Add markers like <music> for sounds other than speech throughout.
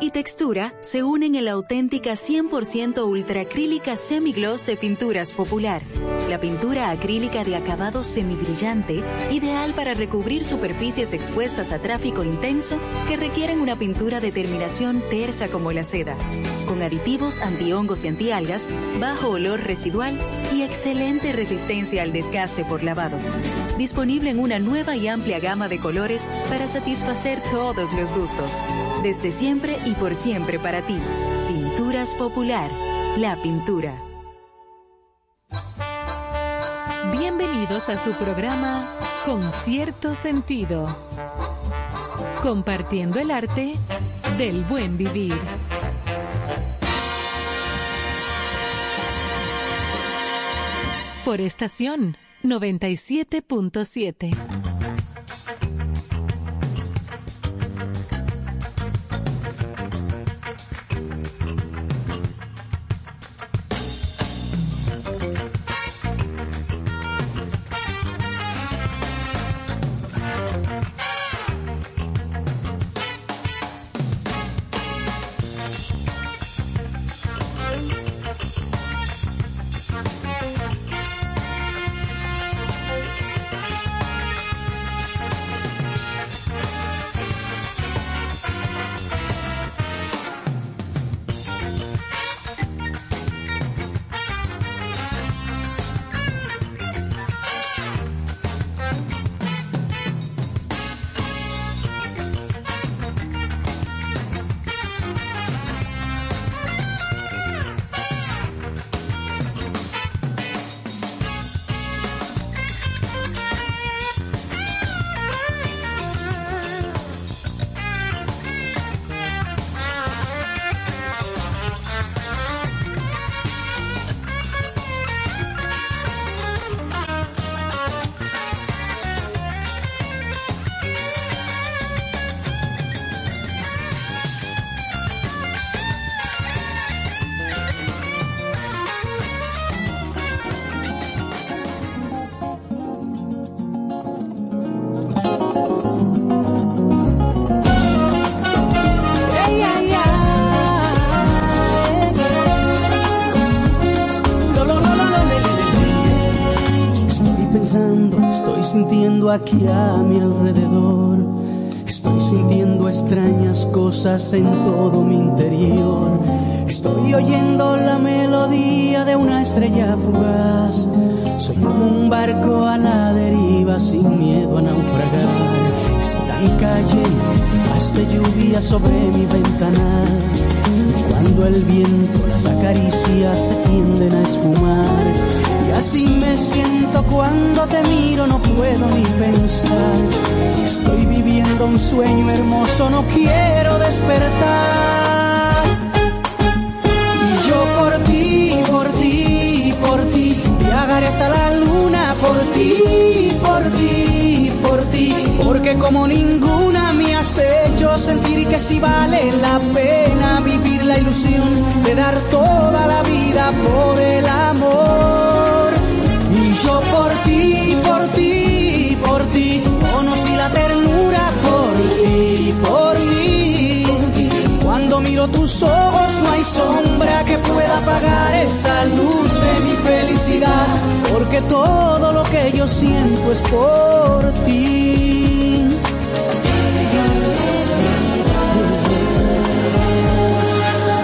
y textura se unen en la auténtica 100% ultracrílica semigloss de Pinturas Popular. La pintura acrílica de acabado semibrillante, ideal para recubrir superficies expuestas a tráfico intenso que requieren una pintura de terminación tersa como la seda, con aditivos antihongos y antialgas, bajo olor residual y excelente resistencia al desgaste por lavado. Disponible en una nueva y amplia gama de colores para satisfacer todos los gustos. Desde siempre y por siempre para ti. Pinturas Popular. La pintura. Bienvenidos a su programa Con cierto sentido. Compartiendo el arte del buen vivir. Por estación 97.7. aquí a mi alrededor. Estoy sintiendo extrañas cosas en todo mi interior. Estoy oyendo la melodía de una estrella fugaz. Soy como un barco a la deriva sin miedo a naufragar. Están cayendo más de lluvia sobre mi ventanal. Cuando el viento las acaricia se tienden a esfumar así me siento cuando te miro, no puedo ni pensar. Estoy viviendo un sueño hermoso, no quiero despertar. Y yo por ti, por ti, por ti, viajaré hasta la luna por ti, por ti, por ti. Porque como ninguna me has hecho sentir que si vale la pena vivir la ilusión de dar toda la vida por el amor. Yo por ti, por ti, por ti, conocí la ternura por ti, por ti. Cuando miro tus ojos no hay sombra que pueda apagar esa luz de mi felicidad, porque todo lo que yo siento es por ti.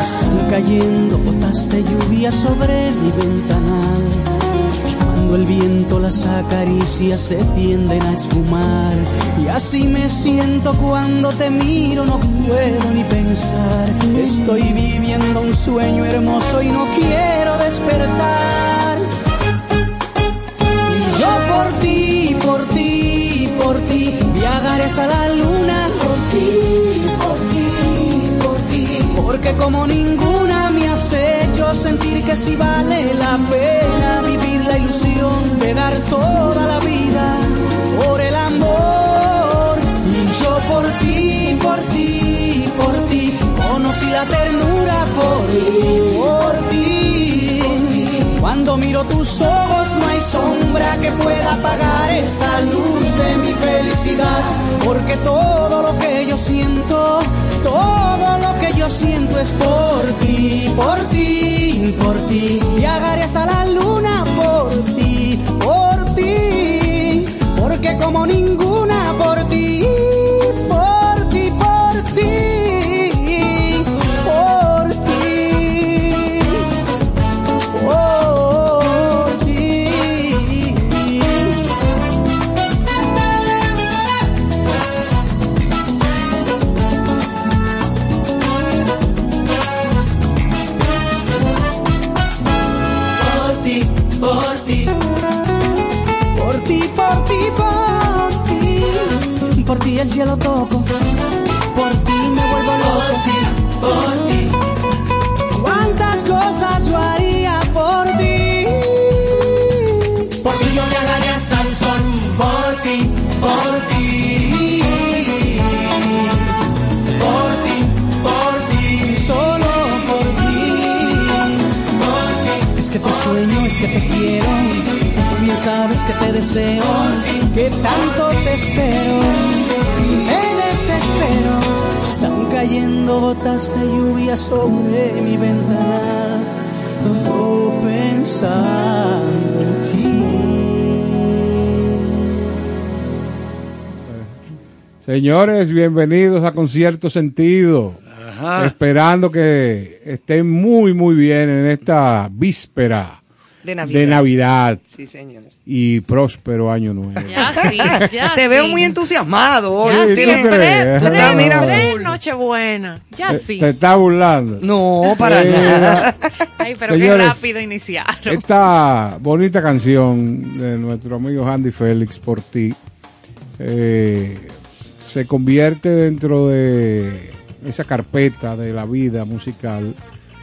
Están cayendo gotas de lluvia sobre mi ventanal el viento las acaricia se tienden a esfumar. Y así me siento cuando te miro, no puedo ni pensar. Estoy viviendo un sueño hermoso y no quiero despertar. Y yo por ti, por ti, por ti, viajaré hasta la luna. Por ti, por ti, por ti. Porque como ninguna me has hecho sentir que si vale la pena vivir la ilusión de dar toda la vida por el amor. Y yo por ti, por ti, por ti, conocí la ternura por ti, por ti. Cuando miro tus ojos no hay sombra que pueda apagar esa luz de mi felicidad. Porque todo lo que yo siento, todo lo que yo siento es por ti, por ti, por ti. Viajaré hasta la luna por ti, por ti. Porque como ninguna por ti. El cielo toco, por ti me vuelvo loco. Por ti, por ti. ¿Cuántas cosas yo haría por ti? Por ti yo viajaré hasta el sol, por ti, por ti. Por ti, por ti. Solo por ti. Por ti. Es que te sueño, es que te quiero. Tú bien sabes que te deseo, que tanto te espero están cayendo gotas de lluvia sobre mi ventana. No pensando en ti. Señores, bienvenidos a Concierto Sentido. Esperando que estén muy, muy bien en esta víspera de Navidad. De Navidad. Sí, señor. Y próspero año nuevo. Ya sí, ya Te veo muy entusiasmado hoy. Ya Sí, pre- Nochebuena. Ya Te- sí. Te está burlando. No, para Eh, nada. Ay, pero Señores, qué rápido iniciaron. Esta bonita canción de nuestro amigo Andy Félix por ti eh, se convierte dentro de esa carpeta de la vida musical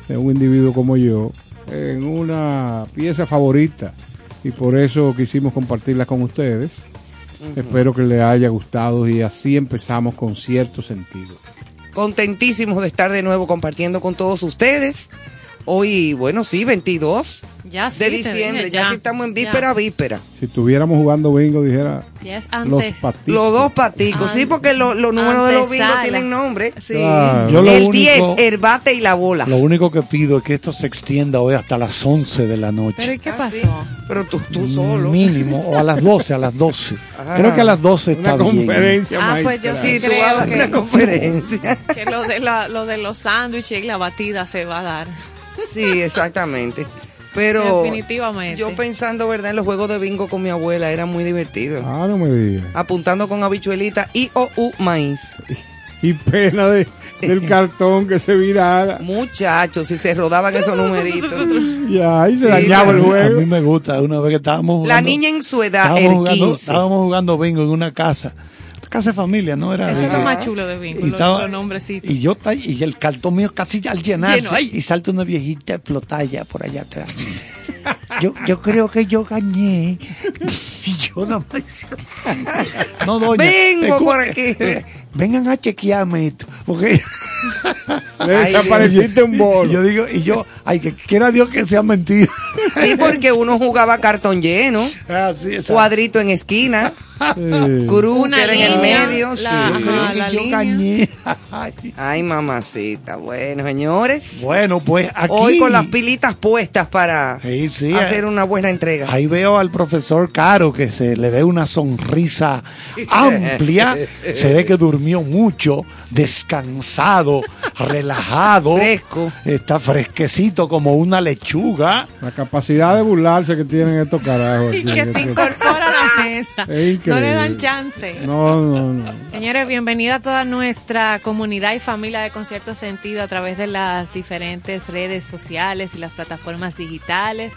de un individuo como yo en una pieza favorita y por eso quisimos compartirla con ustedes. Espero que les haya gustado y así empezamos con cierto sentido. Contentísimos de estar de nuevo compartiendo con todos ustedes. Hoy, bueno, sí, 22 Ya sí, de diciembre. dije, ya, sí estamos en víspera, ya. víspera. Si estuviéramos jugando bingo, dijera Ya es los antes. patitos. Los dos paticos, sí, An- porque lo- los números de los bingos tienen nombre. Sí. Claro. Yo lo el único- 10, el bate y la bola. Lo único que pido es que esto se extienda hoy hasta las 11 de la noche. Pero ¿y qué Ah, pasó? sí. Pero tú, tú solo. Mínimo, o a las 12, a las 12. Ajá. Creo que a las 12 está Una bien. conferencia Ah, pues yo. Sí, Creo vas a dar que- una <laughs> conferencia. Que lo de, la, lo de los sándwiches y la batida se va a dar. Sí, exactamente. Pero Definitivamente. yo pensando, ¿verdad? En los juegos de bingo con mi abuela era muy divertido. Ah, no me digas. Apuntando con habichuelita y o u maíz. Y pena de, del cartón que se virara. Muchachos, si se rodaban esos numeritos. Y ahí se Sí, dañaba el mí- A juego. mí me gusta, una vez que estábamos jugando. La niña en su edad, estábamos el jugando, 15. estábamos jugando bingo en una casa. Casa de familia, ¿no? Era Eso es lo más chulo de bingo, y, los, estaba- los nombrecitos. y yo y el cartón mío casi al llenarse Lleno, y salta una viejita explotada por allá atrás. Yo, yo creo que yo gané. <laughs> Y yo nada más. No, doña. Vengo por aquí. Vengan a chequearme esto. Porque <laughs> desapareciste un y bolo. yo digo, y yo, ay, que quiera Dios que sea mentira. Sí, porque uno jugaba cartón lleno, Así, exacto. cuadrito en esquina, Sí. era en el medio. la- sí. ajá. Y la yo línea. gané. Ay. Mamacita. Bueno, señores. Bueno, pues aquí. Hoy con las pilitas puestas para Sí, sí, hacer eh. una buena entrega. Ahí veo al profesor Caro que se le ve una sonrisa amplia. <laughs> Se ve que durmió mucho, descansado, <laughs> relajado. Fresco. Está fresquecito como una lechuga. La capacidad de burlarse que tienen estos carajos. Y que se incorpora a la mesa. No le dan chance. No, no, no. Señores, bienvenida a toda nuestra comunidad y familia de Concierto Sentido a través de las diferentes redes sociales y las plataformas digitales,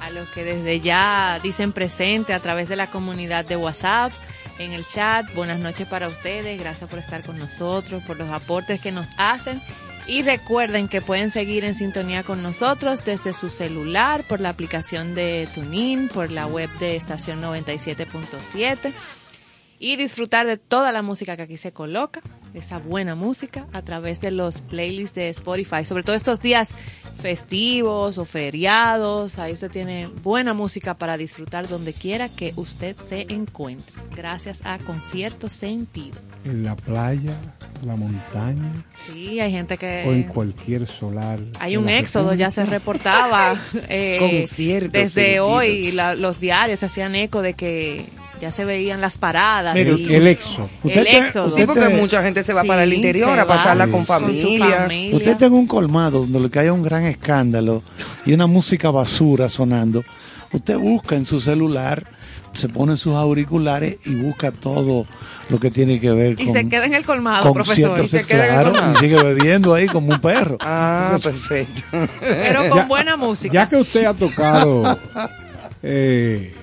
a los que desde ya dicen presente a través de la comunidad de WhatsApp, en el chat. Buenas noches para ustedes, gracias por estar con nosotros, por los aportes que nos hacen. Y recuerden que pueden seguir en sintonía con nosotros desde su celular, por la aplicación de TuneIn, por la web de estación 97.7 y disfrutar de toda la música que aquí se coloca esa buena música a través de los playlists de Spotify, sobre todo estos días festivos o feriados. Ahí usted tiene buena música para disfrutar donde quiera que usted se encuentre. Gracias a Concierto Sentido. En la playa, la montaña Sí, hay gente que... o en cualquier solar. Hay un éxodo, ya se reportaba <laughs> eh, desde hoy. la- los diarios hacían eco de que ya se veían las paradas. Mire, y- el. Usted el éxodo. Sí, porque mucha gente se va Sí, para el interior a pasarla va con familia. familia. Usted tiene un colmado donde lo que haya un gran escándalo y una música basura sonando. Usted busca en su celular, se pone sus auriculares y busca todo lo que tiene que ver Y con, se queda en el colmado, con profesor. ciertos- Y se queda en el claro, colmado. y sigue bebiendo ahí como un perro. Ah, perfecto. Pero con buena música. Ya que usted ha tocado <laughs> eh,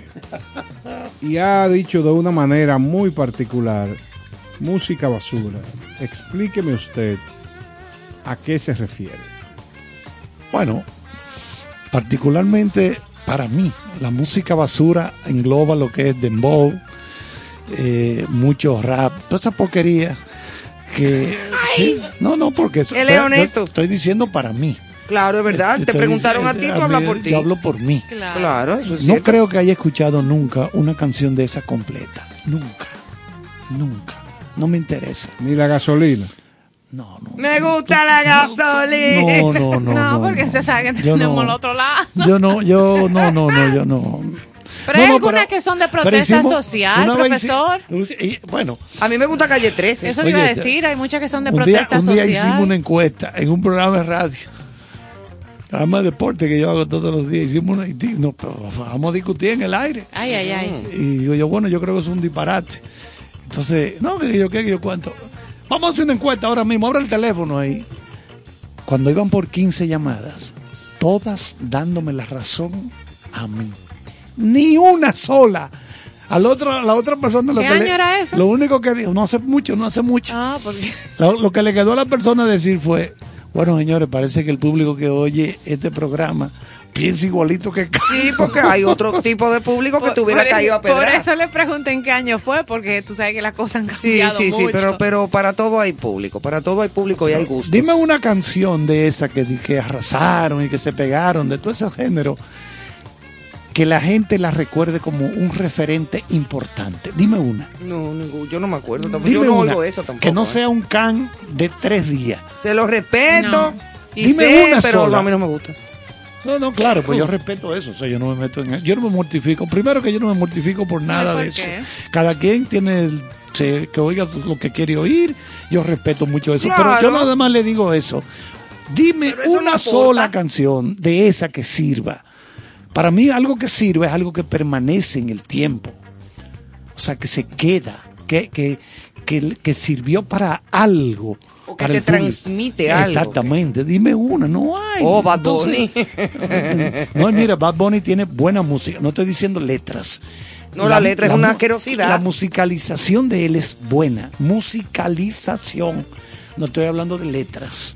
y ha dicho de una manera muy particular música basura, explíqueme usted a qué se refiere. Bueno, particularmente para mí, la música basura engloba lo que es dembow, eh, mucho rap, toda esa porquería que... sí, no, no, porque... eso- Él es honesto. Estoy diciendo para mí. Claro, es verdad. Te preguntaron a ti, tú hablas por ti. Yo hablo por mí. Claro. Claro, eso es No cierto. creo que haya escuchado nunca una canción de esa completa. Nunca. Nunca. No me interesa. Ni la gasolina. No, no. Me gusta la gasolina. No, no, no. No, no, porque no. se sabe que Yo tenemos no. el otro lado. Yo no, yo, no, no, no, yo no. Pero No, hay algunas que son de protesta hicimos- social, profesor. y- bueno, A mí me gusta Calle 13. Eso le iba a decir, hay muchas que son de un día, protesta un día social. hicimos una encuesta en un programa de radio. Programa de deporte que yo hago todos los días. Hicimos una, y no, pero vamos a discutir en el aire. Ay, ay, ay. Y digo yo, bueno, yo creo que es un disparate. Entonces, no, que yo qué, que yo cuánto. Vamos a hacer una encuesta ahora mismo, abre el teléfono ahí. Cuando iban por 15 llamadas, todas dándome la razón a mí. Ni una sola. Al otro, a la otra persona lo ¿Qué que le- año era eso? Lo único que dijo, no hace mucho, no hace mucho. Ah, porque... Lo, lo que le quedó a la persona decir fue, bueno señores, parece que el público que oye este programa piensa igualito que. Sí, porque hay otro <laughs> tipo de público que Por- tuviera por- caído a Por pedrar. eso le pregunté en qué año fue, porque tú sabes que las cosas han Sí, cambiado sí, sí, mucho. pero, pero para todo hay público, para todo hay público y hay gustos. Dime una canción de esa que, que arrasaron y que se pegaron, de todo ese género, que la gente la recuerde como un referente importante. Dime una. No, ningún- yo no me acuerdo tampoco. Dime Yo no una, oigo eso tampoco. Que no ¿eh? sea un can de tres días. Se lo respeto No. y Dime sé, una pero sola. a mí no me gusta. No, no, claro, pues yo respeto eso, o sea, yo no me meto en eso. Yo no me mortifico. Primero que yo no me mortifico por nada ¿por de eso. qué? Cada quien tiene el- se- que oiga lo que quiere oír. Yo respeto mucho eso. Claro. Pero yo nada más le digo eso. Dime eso no una sola canción de esa que sirva. Para mí algo que sirve es algo que permanece en el tiempo. O sea, que se queda, que, que, que, que sirvió para algo. O que para te transmite algo. Exactamente. Dime una, no hay. Oh, Bad Entonces- <laughs> no, mira, Bad Bunny tiene buena música. No estoy diciendo letras. No, la letra es una asquerosidad. La musicalización de él es buena. Musicalización. No estoy hablando de letras.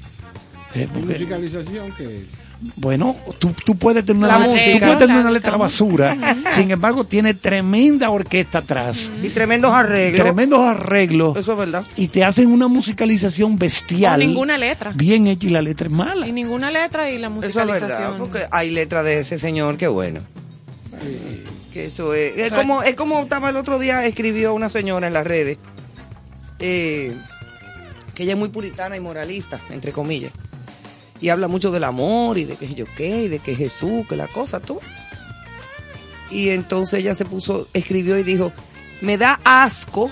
Eh, porque- Musicalización que es. Bueno, tú, tú puedes tener La una, tú música. puedes tener una La letra basura. <laughs> sin embargo, tiene tremenda orquesta atrás. Y tremendos arreglos. Tremendos arreglos. Eso es verdad. Y te hacen una musicalización bestial. ninguna letra. Bien hecha y la letra es mala. Y ninguna letra y la Eso es verdad, musicalización. porque hay letra de ese señor, qué bueno. Que eso es. Es como, es como estaba el otro día, escribió una señora en las redes, eh, que ella es muy puritana y moralista, entre comillas. Y habla mucho del amor y de que yo qué, y de que Jesús, que la cosa, tú. Y entonces ella se puso, escribió y dijo, me da asco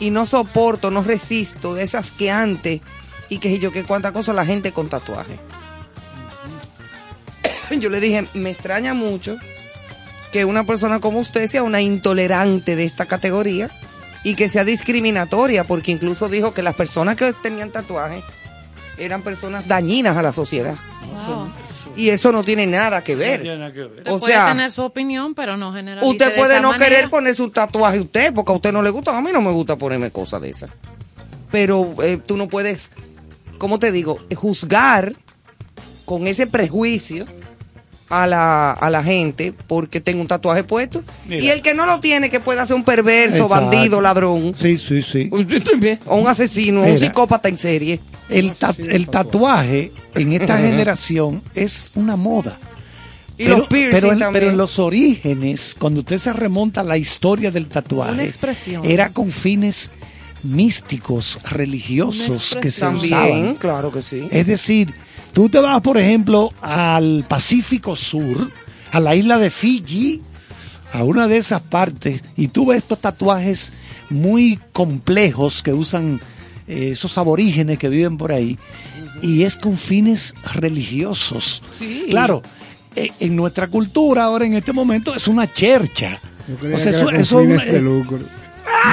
y no soporto, no resisto, es asqueante y que yo qué cuánta cosa la gente con tatuaje. <coughs> Yo le dije, me extraña mucho que una persona como usted sea una intolerante de esta categoría y que sea discriminatoria, porque incluso dijo que las personas que tenían tatuajes eran personas dañinas a la sociedad. Wow. Y eso no tiene nada que ver. Usted O puede sea, tener su opinión, pero no generalice Usted de puede esa no manera. querer ponerse un tatuaje usted, porque a usted no le gusta. A mí no me gusta ponerme cosas de esas. Pero eh, tú no puedes, ¿cómo te digo? Juzgar con ese prejuicio a la, a la gente porque tengo un tatuaje puesto. Mira. Y el que no lo tiene, que puede ser un perverso, Exacto. bandido, ladrón, Sí, sí, sí. <laughs> o un asesino, un psicópata en serie. El, el tatuaje en esta generación es una moda. Y los piercing pero en, pero en los orígenes, cuando usted se remonta a la historia del tatuaje, era con fines místicos, religiosos que se También, usaban. claro que sí. Es decir, tú te vas, por ejemplo, al Pacífico Sur, a la isla de Fiji, a una de esas partes, y tú ves estos tatuajes muy complejos que usan eh, esos aborígenes que viven por ahí, y es con fines religiosos. Sí. Claro, eh, en nuestra cultura ahora en este momento es una chercha. Yo creía O sea, que eso- era con eso fines de lucro.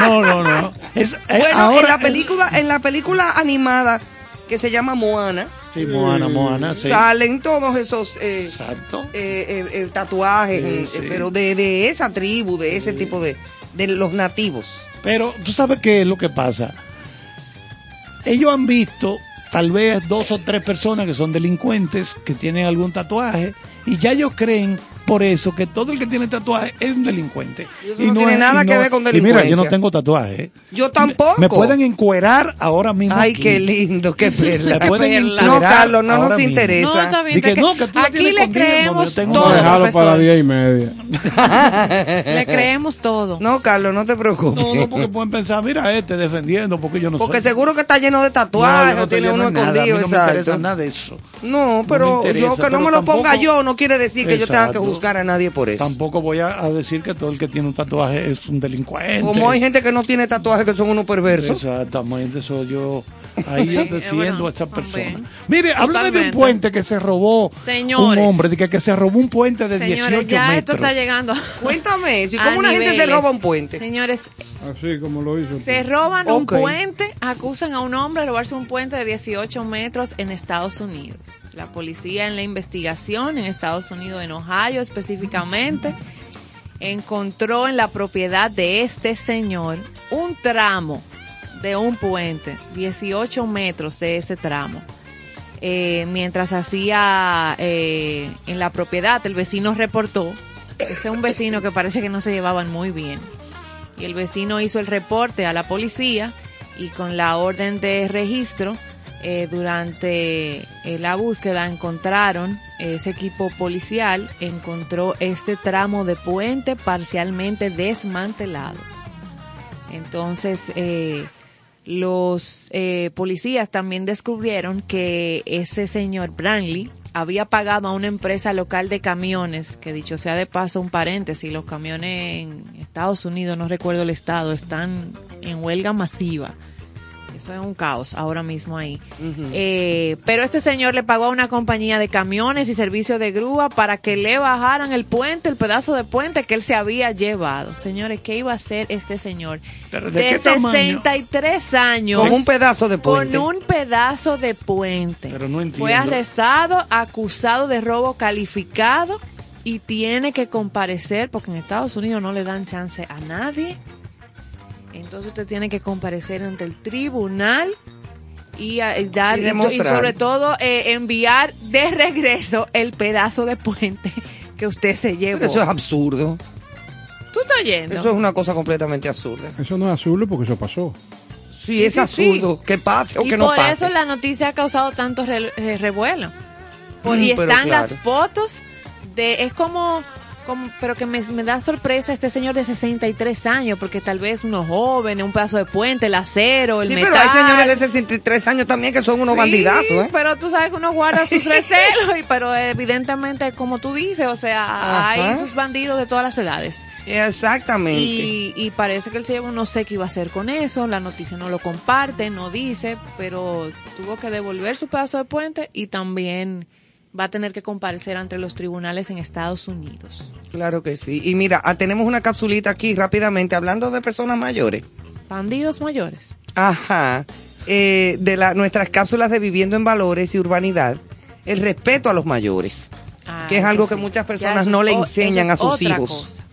No, no, no. <laughs> Es, eh, Bueno, en la película, en la película animada que se llama Moana, Sí, Moana, Moana, sí. salen todos esos eh, Exacto. eh, eh, eh, tatuajes, Sí, eh, sí. pero de, de esa tribu, de ese tipo de, de los nativos. Pero tú sabes qué es lo que pasa. Ellos han visto tal vez dos o tres personas que son delincuentes, que tienen algún tatuaje, y ya ellos creen por eso que todo el que tiene tatuaje es un delincuente. eso no tiene nada y que ver con Y mira, yo delincuencia. no tengo tatuaje. Yo tampoco. Me pueden encuerar ahora mismo. Ay, aquí. qué lindo, qué <laughs> perla. Me pueden perla. encuerar No, Carlos, no nos mismo. interesa. No, está bien. Di que te- no, que tú aquí le creemos todo, a dejarlo para diez y media. <laughs> Le creemos todo. No, Carlos, no te preocupes. No, no, porque pueden pensar, mira este defendiendo, porque yo no Porque soy. seguro que está lleno de tatuajes, no tiene uno nada, escondido, no me interesa exacto. nada de eso. No, pero yo interesa, que no me lo ponga tampoco- yo no quiere decir que yo tenga que juzgar a nadie por eso. Tampoco voy a, a decir que todo el que tiene un tatuaje es un delincuente. Como hay gente que no tiene tatuajes que son unos perversos. Exactamente, eso yo ahí <laughs> yo defiendo bueno, a esa persona. Mire, háblame de un puente que se robó Señores. un hombre, de que, que se robó un puente de Señores, 18 ya esto metros. está llegando. Cuéntame eso. ¿Y <laughs> a cómo una gente se roba un puente? Señores, Así como lo hizo. se roban un puente, acusan a un hombre de robarse un puente de 18 metros en Estados Unidos. La policía en la investigación en Estados Unidos, en Ohio específicamente, encontró en la propiedad de este señor un tramo de un puente, 18 metros de ese tramo. Eh, mientras hacía eh, en la propiedad, el vecino reportó, ese es un vecino que parece que no se llevaban muy bien, y el vecino hizo el reporte a la policía y con la orden de registro eh, durante eh, la búsqueda encontraron ese equipo policial encontró este tramo de puente parcialmente desmantelado entonces eh, los eh, policías también descubrieron que ese señor Brantley había pagado a una empresa local de camiones, que dicho sea de paso un paréntesis, los camiones en Estados Unidos, no recuerdo el estado, están en huelga masiva. Eso es un caos ahora mismo ahí. Eh, pero este señor le pagó a una compañía de camiones y servicios de grúa para que le bajaran el puente, el pedazo de puente que él se había llevado. Señores, ¿qué iba a hacer este señor? Pero, ¿de de qué tamaño? 63 años. Con un pedazo de puente. Con un pedazo de puente. Pero no entiendo. Fue arrestado, acusado de robo calificado y tiene que comparecer porque en Estados Unidos no le dan chance a nadie. Entonces usted tiene que comparecer ante el tribunal y, a- y dar Y sobre todo eh, enviar de regreso el pedazo de puente <laughs> que usted se llevó. Pero eso es absurdo. ¿Tú estás oyendo? Eso es una cosa completamente absurda. Eso no es azul porque eso pasó. Sí, es sí, absurdo. Que pase o y que no por pase. eso la noticia ha causado tanto re- eh, revuelo. Por, Mm, y están claro. las fotos de es como como pero que me, me da sorpresa este señor de 63 años porque tal vez unos jóvenes, un pedazo de puente, el acero, el Sí, metal. pero hay señores de 63 años también que son unos Sí, bandidazos, ¿eh? Pero tú sabes que uno guarda sus <laughs> recelos, y, pero evidentemente, como tú dices, o sea, Ajá. hay sus bandidos de todas las edades. Exactamente. Y, y parece que el señor no sé qué iba a hacer con eso, la noticia no lo comparte, no dice, pero tuvo que devolver su pedazo de puente y también va a tener que comparecer ante los tribunales en Estados Unidos. Claro que sí. Y mira, ah, tenemos una capsulita aquí rápidamente hablando de personas mayores. Bandidos mayores. Ajá. Eh, de la, nuestras cápsulas de viviendo en valores y urbanidad. El respeto a los mayores. Ah, que es algo que muchas personas no es le enseñan a sus hijos. cosa.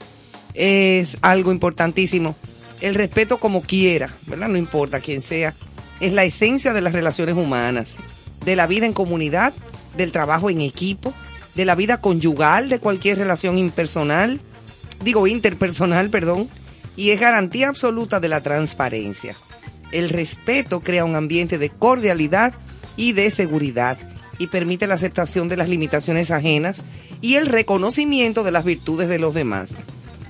Es algo importantísimo. El respeto como quiera, ¿verdad? No importa quién sea. Es la esencia de las relaciones humanas, de la vida en comunidad, del trabajo en equipo, de la vida conyugal, de cualquier relación impersonal, digo interpersonal, perdón, y es garantía absoluta de la transparencia. El respeto crea un ambiente de cordialidad y de seguridad y permite la aceptación de las limitaciones ajenas y el reconocimiento de las virtudes de los demás.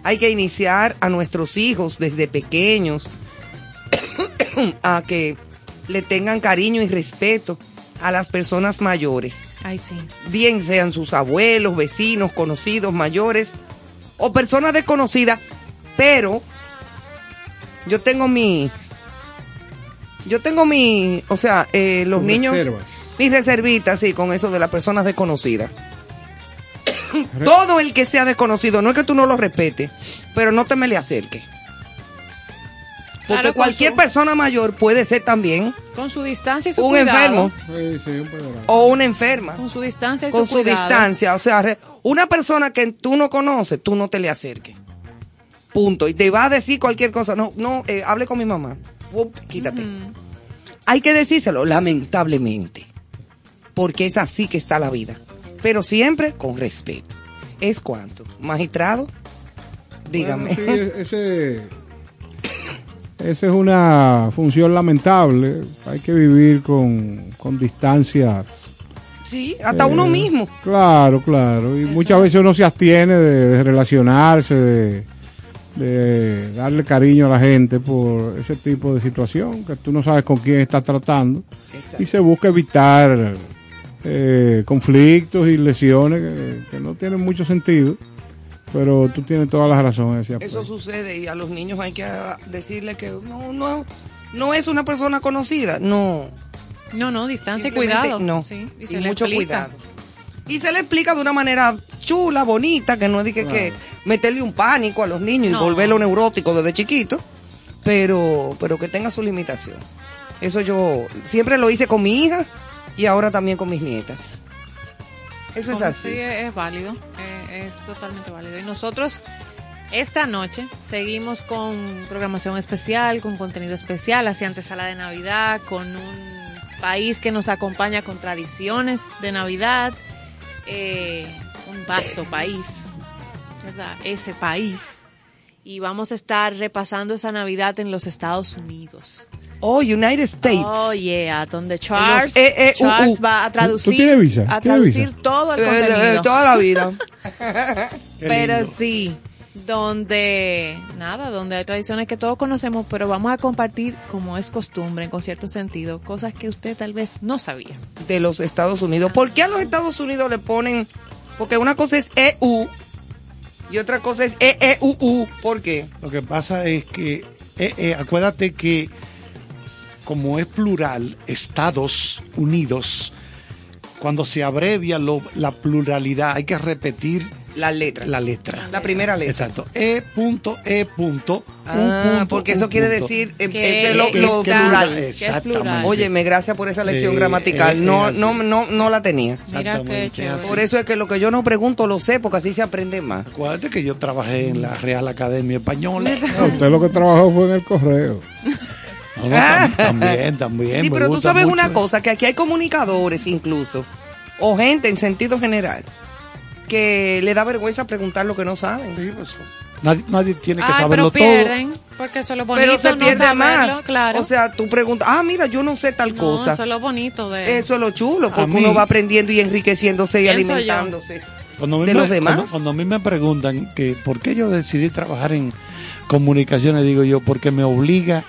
Hay que iniciar a nuestros hijos desde pequeños <coughs> a que le tengan cariño y respeto a las personas mayores. Ay, sí. Bien sean sus abuelos, vecinos, conocidos, mayores o personas desconocidas, pero yo tengo mi yo tengo mi, o sea, eh, los niños reservas. mis reservitas, sí, con eso de las personas desconocidas. <coughs> Todo el que sea desconocido, no es que tú no lo respetes, pero no te me le acerques. Porque Claro, con cualquier su- persona mayor puede ser también Con su distancia y su un cuidado. enfermo Sí, sí, un o una enferma. Con su distancia y Con su su cuidado. distancia. O sea, re- una persona que tú no conoces, tú no te le acerques. Punto. Y te va a decir cualquier cosa. No, no, eh, hable con mi mamá. Quítate. Hay que decírselo, lamentablemente. Porque es así que está la vida. Pero siempre con respeto. ¿Es cuanto? Magistrado, dígame. Bueno, sí, ese, <laughs> esa es una función lamentable. Hay que vivir con, con distancias. Sí, hasta uno Eh, mismo. Claro, claro. Y muchas veces uno se abstiene de, de relacionarse, de, de darle cariño a la gente por ese tipo de situación, que tú no sabes con quién estás tratando. Y se busca evitar eh, conflictos y lesiones que, que no tienen mucho sentido. Pero tú tienes todas las razones. Eso sucede y a los niños hay que decirle que no, no, no es una persona conocida. No. No, no, distancia y cuidado. No. Sí, y y se le mucho explica. cuidado. Y se le explica de una manera chula, bonita, que no es de que, que meterle un pánico a los niños No. y volverlo neurótico desde chiquito, pero, pero que tenga su limitación. Eso yo siempre lo hice con mi hija y ahora también con mis nietas. Eso es Como así. Sí, es, es válido, eh, es totalmente válido. Y nosotros esta noche seguimos con programación especial, con contenido especial, hacia antesala de Navidad, con un país que nos acompaña con tradiciones de Navidad, eh, un vasto país, ¿verdad? Ese país. Y vamos a estar repasando esa Navidad en los Estados Unidos. Oh, United States. Oh, yeah, donde Charles, E, E, U, Charles va a ¿Tú traducir, tienes visa? a ¿Tienes traducir visa? todo el Eh, eh, contenido. toda la vida. <laughs> Pero sí, donde, nada, donde hay tradiciones que todos conocemos, pero vamos a compartir, como es costumbre, en cierto sentido, cosas que usted tal vez no sabía. de los Estados Unidos. ¿Por qué a los Estados Unidos le ponen? Porque una cosa es EU y otra cosa es EEUU. ¿Por qué? Lo que pasa es que, eh, eh, acuérdate que como es plural, Estados Unidos, cuando se abrevia lo- la pluralidad, hay que repetir Las letras. la letra. La primera letra. Exacto. E punto, E punto, Ah, punto, porque eso quiere punto. decir eh, Que- es lo, que- lo que- plural. Exactamente. Óyeme, gracias por esa lección Eh, gramatical. eh, no, no, no, no la tenía. Mira qué. Por eso es que lo que yo no pregunto lo sé, porque así se aprende más. Acuérdate que yo trabajé en la Real Academia Española. <laughs> Usted lo que trabajó fue en el correo. No, no, tam- también, también. Sí, pero tú sabes mucho una eso. cosa, que aquí hay comunicadores incluso, o gente en sentido general, que le da vergüenza preguntar lo que no saben. Sí, pues, nadie, nadie tiene que Ay, saberlo pero todo. pierden, porque eso es lo bonito, Pero se no pierde saberlo, más. claro. O sea, tú preguntas, ah, mira, yo no sé tal No, cosa. eso es lo bonito de... Eso es lo chulo, porque mí- uno va aprendiendo y enriqueciéndose y alimentándose. Cuando a mí de me- los demás. Cuando, cuando a mí me preguntan que por qué yo decidí trabajar en comunicaciones, digo yo, porque me obliga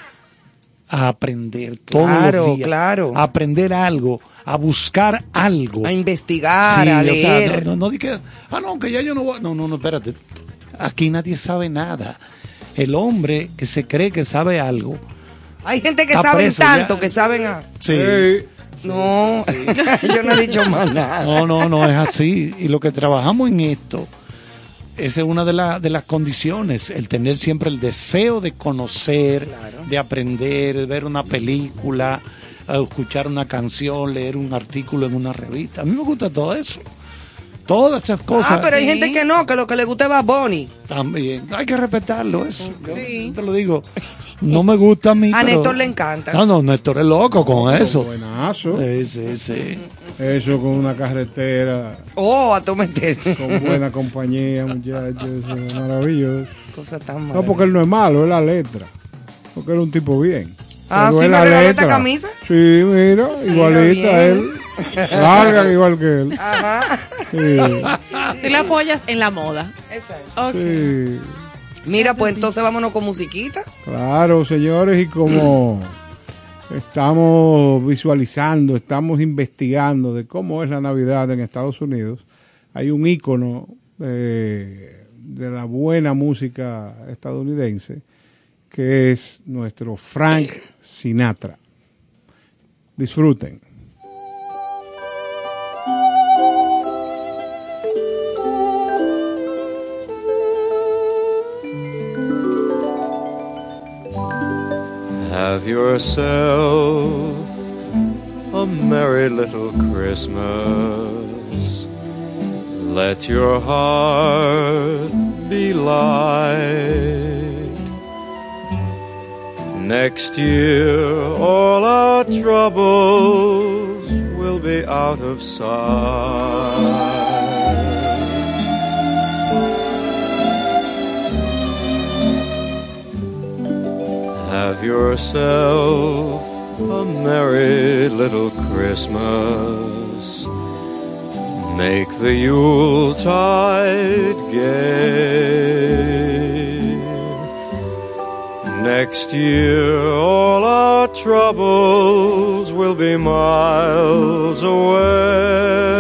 a aprender todos Claro, los días. claro. A aprender algo, a buscar algo. A investigar, Sí, a o sea, leer. no, no, no di que, ah, no, que ya yo no voy. No, no, no, espérate. Aquí nadie sabe nada. El hombre que se cree que sabe algo. Hay gente que saben preso ya. tanto, que saben a... Sí. No, <laughs> yo no he dicho más nada. No, no, no es así. Y lo que trabajamos en esto, esa es una de, la- de las condiciones, el tener siempre el deseo de conocer, de aprender, de ver una película, a escuchar una canción, leer un artículo en una revista. A mí me gusta todo eso. Todas esas cosas. Ah, pero hay Sí. gente que no, que lo que le gusta es Bad Bunny. También, hay que respetarlo eso. Yo Sí. te lo digo. No me gusta a mí. A pero- Néstor le encanta. No, no, Néstor es loco con eso. Buenazo. Sí, sí, sí. Eso con una carretera, Oh, a tu meter. con buena compañía, muchachos. Eso es maravilloso. Cosa tan mala. No, porque él no es malo, es la letra. Porque él es un tipo bien. Ah, ¿sí me la regaló letra. esta camisa? Sí, mira, igualita él. Larga igual que él. Ajá. Sí, Tú le apoyas en la moda. Exacto. Ok. sí. Mira, pues entonces vámonos con musiquita. Claro, señores, y como estamos visualizando, estamos investigando de cómo es la Navidad en Estados Unidos, hay un ícono eh, de la buena música estadounidense que es nuestro Frank Sinatra. Disfruten. Have yourself a merry little Christmas. Let your heart be light. Next year, all our troubles will be out of sight. Have yourself a merry little Christmas. Make the Yuletide gay. Next year, all our troubles will be miles away.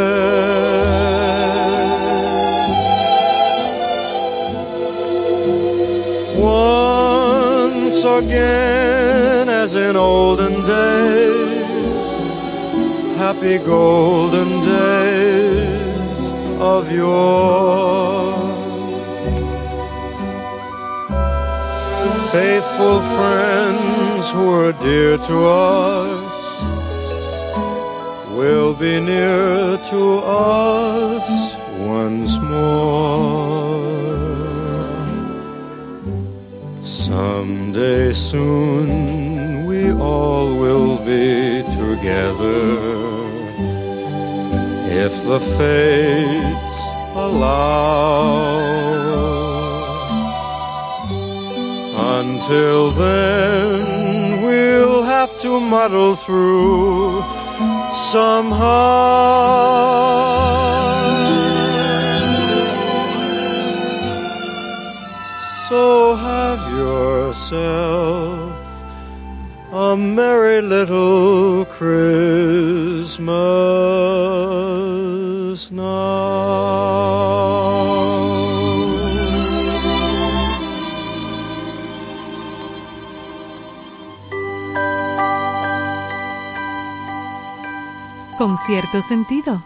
Once again, as in olden days, happy golden days of yore. Faithful friends who were dear to us will be near to us once more. Someday soon we all will be together if the fates allow. Until then, we'll have to muddle through somehow. So have yourself a merry little Christmas now. Con cierto sentido.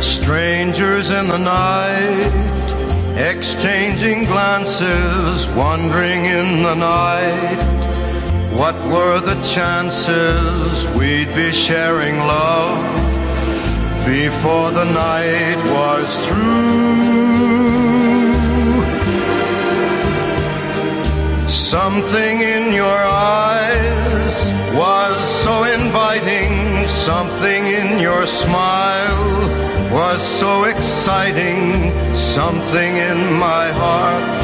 Strangers in the night, exchanging glances, wandering in the night. What were the chances we'd be sharing love before the night was through? Something in your eyes was so inviting, something in your smile was so exciting, something in my heart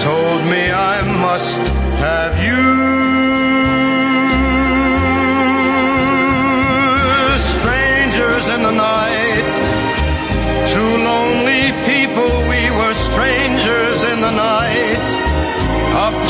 told me I must have you.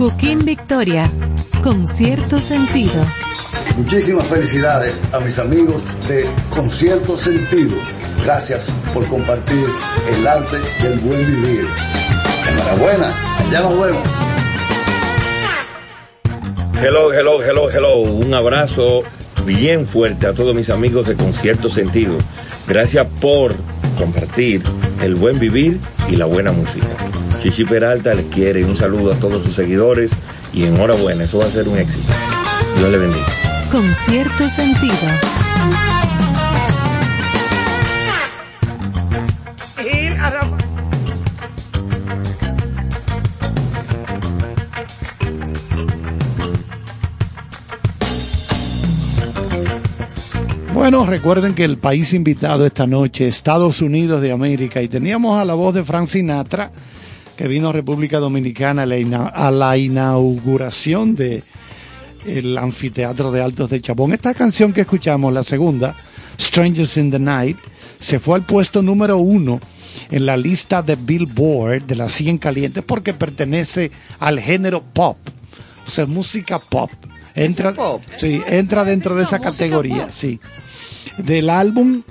Cooking Victoria, con cierto sentido. Muchísimas felicidades a mis amigos de Concierto Sentido. Gracias por compartir el arte del buen vivir. Enhorabuena, ya nos vemos. Hello, hello, hello, hello. Un abrazo bien fuerte a todos mis amigos de Concierto Sentido. Gracias por compartir el buen vivir y la buena música. Chichi Peralta les quiere un saludo a todos sus seguidores y enhorabuena, eso va a ser un éxito. Dios le bendiga. Con cierto sentido. Bueno, recuerden que el país invitado esta noche, Estados Unidos de América, y teníamos a la voz de Frank Sinatra, que vino a República Dominicana a la, inauguración de el anfiteatro de Altos de Chabón. Esta canción que escuchamos, la segunda, Strangers in the Night, se fue al puesto número uno en la lista de Billboard de las 100 calientes porque pertenece al género pop, o sea, música pop. Entra, sí, entra dentro de esa categoría, sí. Del álbum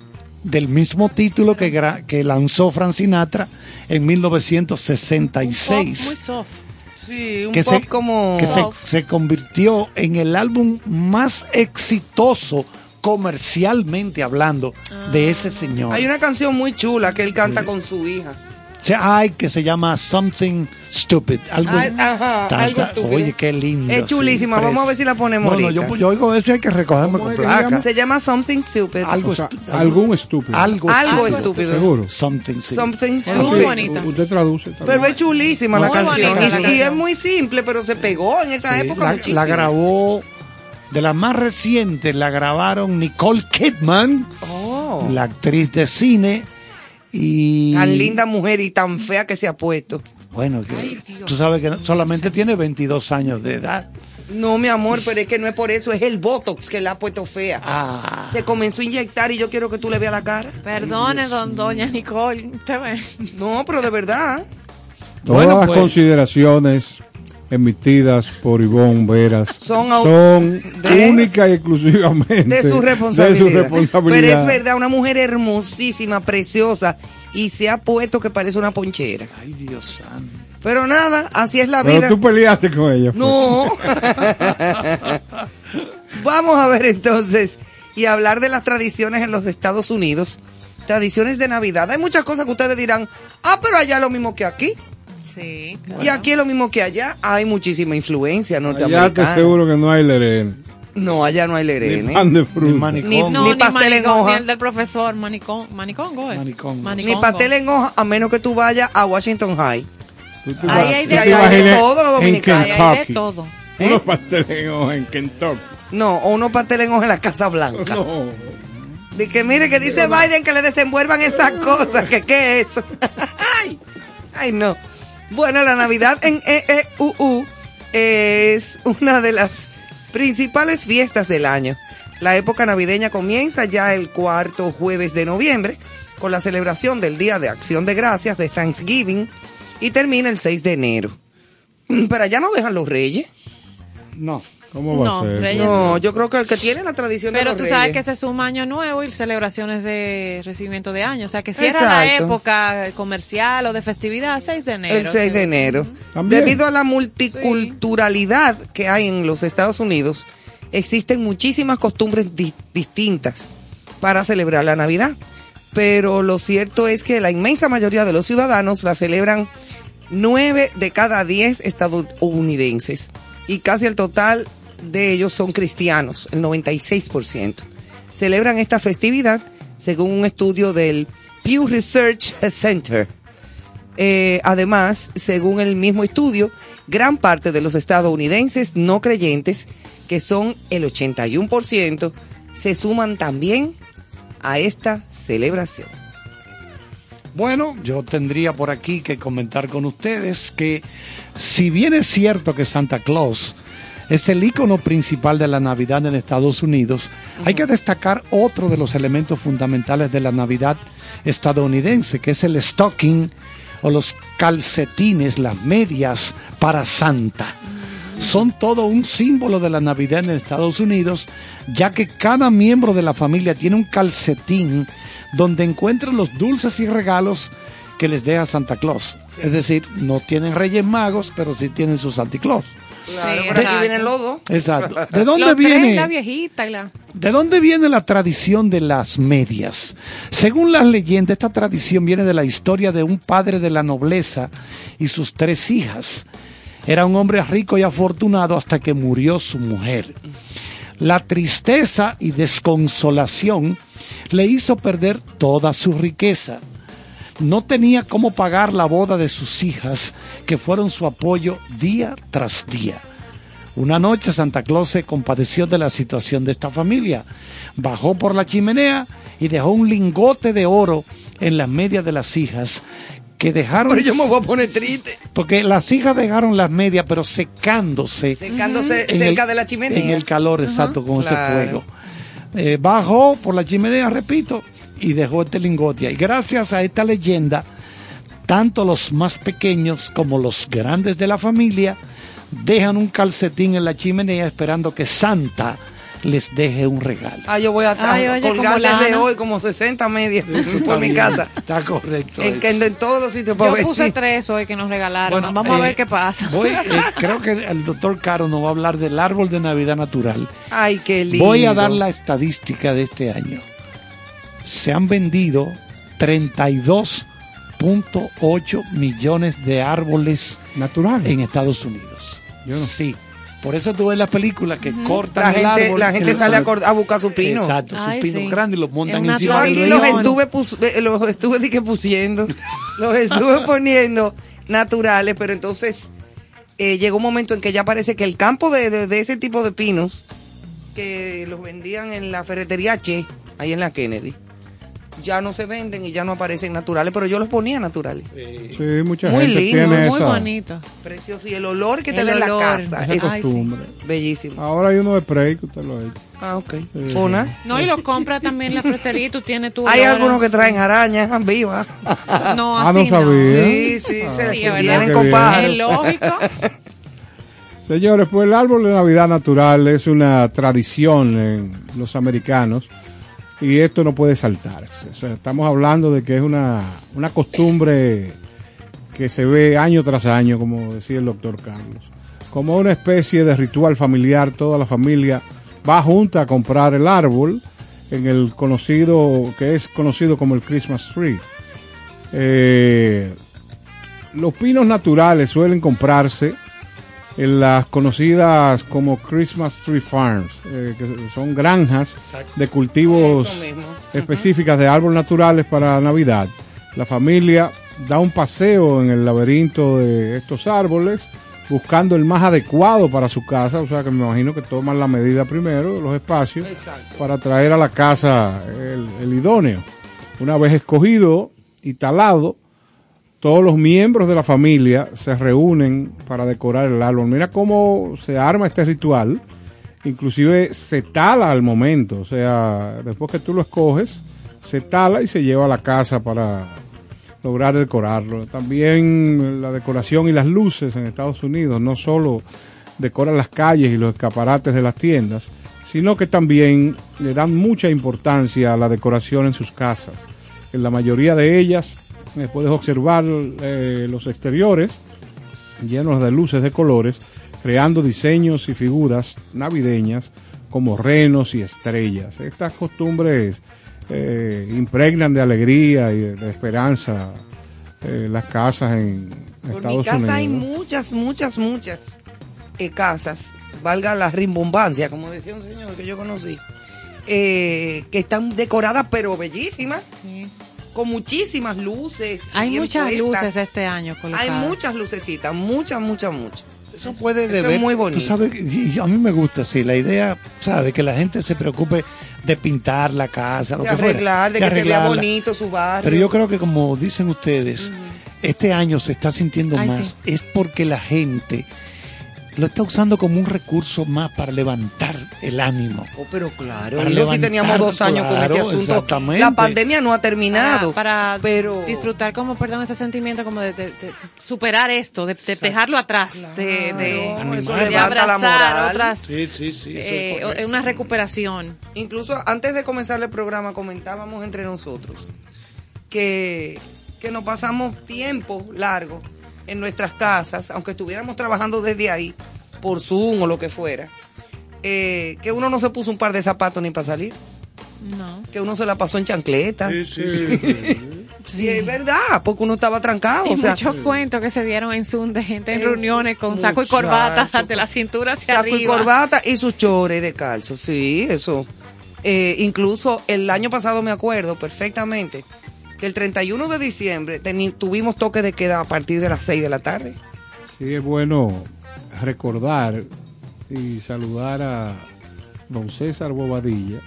del mismo título que, que lanzó Frank Sinatra en 1966 Muy soft. Sí, un que, pop se, como... que se, se convirtió en el álbum más exitoso comercialmente hablando de ese señor. Hay una canción muy chula que él canta con su hija. Hay que se llama Something Stupid. Algo, Ay, ajá, tanta- algo estúpido. Oye, qué lindo. Es chulísima, sí, vamos a ver si la ponemos No, no, yo, yo oigo eso y hay que recogerme con placa. Se llama Something Stupid. Algo O sea, algún estúpido. Algo, Algo estúpido. Seguro. Something stupid. Something sí, Stupid. u- Usted traduce. también. Pero es chulísima la Muy canción. bonita Y, la y canción. es muy simple, pero se pegó en esa Sí, época la, muchísimo. la grabó, de las más recientes, la grabaron Nicole Kidman, Oh. la actriz de cine, y... Tan linda mujer y tan fea que se ha puesto. Bueno, que tú sabes que no- solamente tiene 22 años de edad. No, mi amor, pero es que no es por eso, es el Botox que la ha puesto fea. Ah. Se comenzó a inyectar y yo quiero que tú le veas la cara. Perdone, don Doña Nicole. Usted ve. No, pero de verdad. Todas Bueno, las pues. consideraciones emitidas por Ivonne Veras Son son, au- de- única y exclusivamente De su responsabilidad. de su responsabilidad. Pero es verdad, una mujer hermosísima, preciosa, y se ha puesto que parece una ponchera. Ay, Dios santo. Pero nada, así es la Pero vida. tú peleaste con ella. fue. No. <laughs> Vamos a ver entonces y hablar de las tradiciones en los Estados Unidos. Tradiciones de Navidad. Hay muchas cosas que ustedes dirán, ah, pero allá es lo mismo que aquí. Sí. Y aquí es lo mismo que allá. Hay muchísima influencia Allá te norteamericana. seguro que no hay lerén. No, allá no hay Ni lerene. pan de fruta. Ni, No, ni ni, pastel en manicón, ni hoja. el del profesor Manicón. Manicongo es. Manicongo. Ni pastel en hoja, a menos que tú vayas a Washington High. Tú te Ahí hay de te todo. imaginas Todo lo en dominicano. Ahí hay de todo. Unos pasteles en hoja en Kentucky. No, o unos pasteles en hoja en la Casa Blanca. No. De que mire que dice Biden que le desenvuelvan esas cosas, que qué es eso. <laughs> ay, ay no. Bueno, la Navidad en EEUU es una de las principales fiestas del año. La época navideña comienza ya el cuarto jueves de noviembre con la celebración del Día de Acción de Gracias de Thanksgiving y termina el 6 de enero. Pero allá no dejan los reyes. No. ¿Cómo va No, a ser? Reyes No, yo creo que el que tiene la tradición Pero de tú los sabes reyes. que se suma año nuevo y celebraciones de recibimiento de año. O sea, que si era la época comercial o de festividad, 6 de enero. El 6 de enero. También. Debido a la multiculturalidad que hay en los Estados Unidos, existen muchísimas costumbres di- distintas para celebrar la Navidad. Pero lo cierto es que la inmensa mayoría de los ciudadanos la celebran nueve de cada diez estadounidenses. Y casi el total de ellos son cristianos, el 96%. Celebran esta festividad según un estudio del Pew Research Center. Eh, además, según el mismo estudio, gran parte de los estadounidenses no creyentes, que son el 81%, se suman también a esta celebración. Bueno, yo tendría por aquí que comentar con ustedes que si bien es cierto que Santa Claus es el icono principal de la Navidad en Estados Unidos, hay que destacar otro de los elementos fundamentales de la Navidad estadounidense, que es el stocking o los calcetines, las medias para Santa. Son todo un símbolo de la Navidad en Estados Unidos, ya que cada miembro de la familia tiene un calcetín donde encuentran los dulces y regalos que les deja Santa Claus. Es decir, no tienen Reyes Magos, pero sí tienen su Santa Claus. Claro, Sí, por aquí exacto. vienen los dos. Exacto. ¿De dónde Los tres, viene? la viejita y la... ¿De dónde viene la tradición de las medias? Según las leyendas, esta tradición viene de la historia de un padre de la nobleza y sus tres hijas. Era un hombre rico y afortunado hasta que murió su mujer. La tristeza y desconsolación le hizo perder toda su riqueza. No tenía cómo pagar la boda de sus hijas, que fueron su apoyo día tras día. Una noche Santa Claus se compadeció de la situación de esta familia. Bajó por la chimenea y dejó un lingote de oro en las medias de las hijas que dejaron... Pero yo me voy a poner triste. Porque las hijas dejaron las medias, pero secándose. Secándose en cerca el- de la chimenea. En el calor, exacto, con Claro. ese fuego. Eh, bajó por la chimenea, repito, y dejó este lingote ahí. Gracias a esta leyenda, tanto los más pequeños como los grandes de la familia dejan un calcetín en la chimenea esperando que Santa les deje un regalo. Ah, yo voy a, a Ay, oye, colgar desde hoy como 60 medias <laughs> por mi casa. Está correcto. En, en todos los sitios para Yo ver puse tres hoy que nos regalaron. Bueno, Vamos a eh, ver qué pasa. Voy, eh, <laughs> creo que el doctor Caro nos va a hablar del árbol de Navidad natural. Ay, qué lindo. Voy a dar la estadística de este año. Se han vendido 32.8 millones de árboles Naturales. en Estados Unidos. Yo no. Sí. Por eso tú ves la película que cortan La el gente, árbol. la gente el- sale a, buscar su pino. Exacto, sus pinos sí. grandes y los montan una encima del tradición. los río. estuve, pus- los estuve que pusiendo, <laughs> los estuve poniendo naturales, pero entonces eh, llegó un momento en que ya parece que el campo de, de- de ese tipo de pinos que los vendían en la ferretería Che, ahí en la Kennedy, ya no se venden y ya no aparecen naturales, pero yo los ponía naturales. Sí, mucha Muy gente lindo, tiene Muy esa, bonito. Precioso. Y el olor que te El da en la casa esa es Ay, sí. costumbre. bellísimo. Ahora hay uno de spray que usted lo ha hecho. Ah, ok. Sí. Fona. No, y lo compra también la frutería y tú tienes tu Hay olor algunos que traen arañas <laughs> vivas. No, Ah, así no sabía. Sí, sí, Ah, se Sí, ¿verdad? vienen con. Es lógico. <laughs> Señores, pues el árbol de Navidad natural es una tradición en los americanos y esto no puede saltarse. O sea, estamos hablando de que es una, una costumbre que se ve año tras año, como decía el doctor Carlos. Como una especie de ritual familiar, toda la familia va junta a comprar el árbol en el conocido, que es conocido como el Christmas Tree. Eh, los pinos naturales suelen comprarse en las conocidas como Christmas Tree Farms, eh, que son granjas de cultivos específicas de árboles naturales para Navidad. La familia da un paseo en el laberinto de estos árboles buscando el más adecuado para su casa, o sea que me imagino que toman la medida primero, los espacios, Exacto. para traer a la casa el, el idóneo. Una vez escogido y talado, todos los miembros de la familia se reúnen para decorar el árbol. Mira cómo se arma este ritual. Inclusive se tala al momento. O sea, después que tú lo escoges, se tala y se lleva a la casa para lograr decorarlo. También la decoración y las luces en Estados Unidos, no solo decoran las calles y los escaparates de las tiendas, sino que también le dan mucha importancia a la decoración en sus casas. En la mayoría de ellas eh, puedes observar eh, los exteriores llenos de luces de colores, creando diseños y figuras navideñas como renos y estrellas. Estas costumbres eh, impregnan de alegría y de, esperanza eh, las casas en Por Estados mi casa Unidos. hay muchas, muchas, muchas eh, casas, valga la rimbombancia, como decía un señor que yo conocí, eh, que están decoradas pero bellísimas, con muchísimas luces. Hay muchas puestas. luces este año Hay colocadas. muchas lucecitas, muchas, muchas, muchas. Eso puede Eso deber, es muy bonito. Tú sabes, a mí me gusta así, la idea, ¿sabes? De que la gente se preocupe de pintar la casa, lo de que fuera, arreglar, de, que se vea arreglarla. bonito su barrio. Pero yo creo que como dicen ustedes, este año se está sintiendo Ay, más, sí. es porque la gente lo está usando como un recurso más para levantar el ánimo. Oh, pero claro, Para y yo sí teníamos dos años con claro, este asunto. exactamente. La pandemia no ha terminado. Para, para pero disfrutar como, perdón, ese sentimiento como de, de- de superar esto, de, de dejarlo atrás, de, de, eso de levanta la abrazar moral. otras, Sí, sí, sí. eh, una recuperación. Incluso antes de comenzar el programa comentábamos entre nosotros que, que nos pasamos tiempo largo en nuestras casas, aunque estuviéramos trabajando desde ahí, por Zoom o lo que fuera, eh, que uno no se puso un par de zapatos ni para salir, No. que uno se la pasó en chancleta. Sí, Sí. <laughs> es verdad, porque uno estaba trancado. Y o sea, muchos cuentos que se dieron en Zoom de gente en reuniones con saco y corbata <laughs> ante la cintura hacia saco y arriba. corbata y sus chores de calzo, sí, eso. Eh, incluso el año pasado me acuerdo perfectamente que el 31 de diciembre tuvimos toque de queda a partir de las 6 de la tarde. Sí, es bueno recordar y saludar a don César Bobadilla,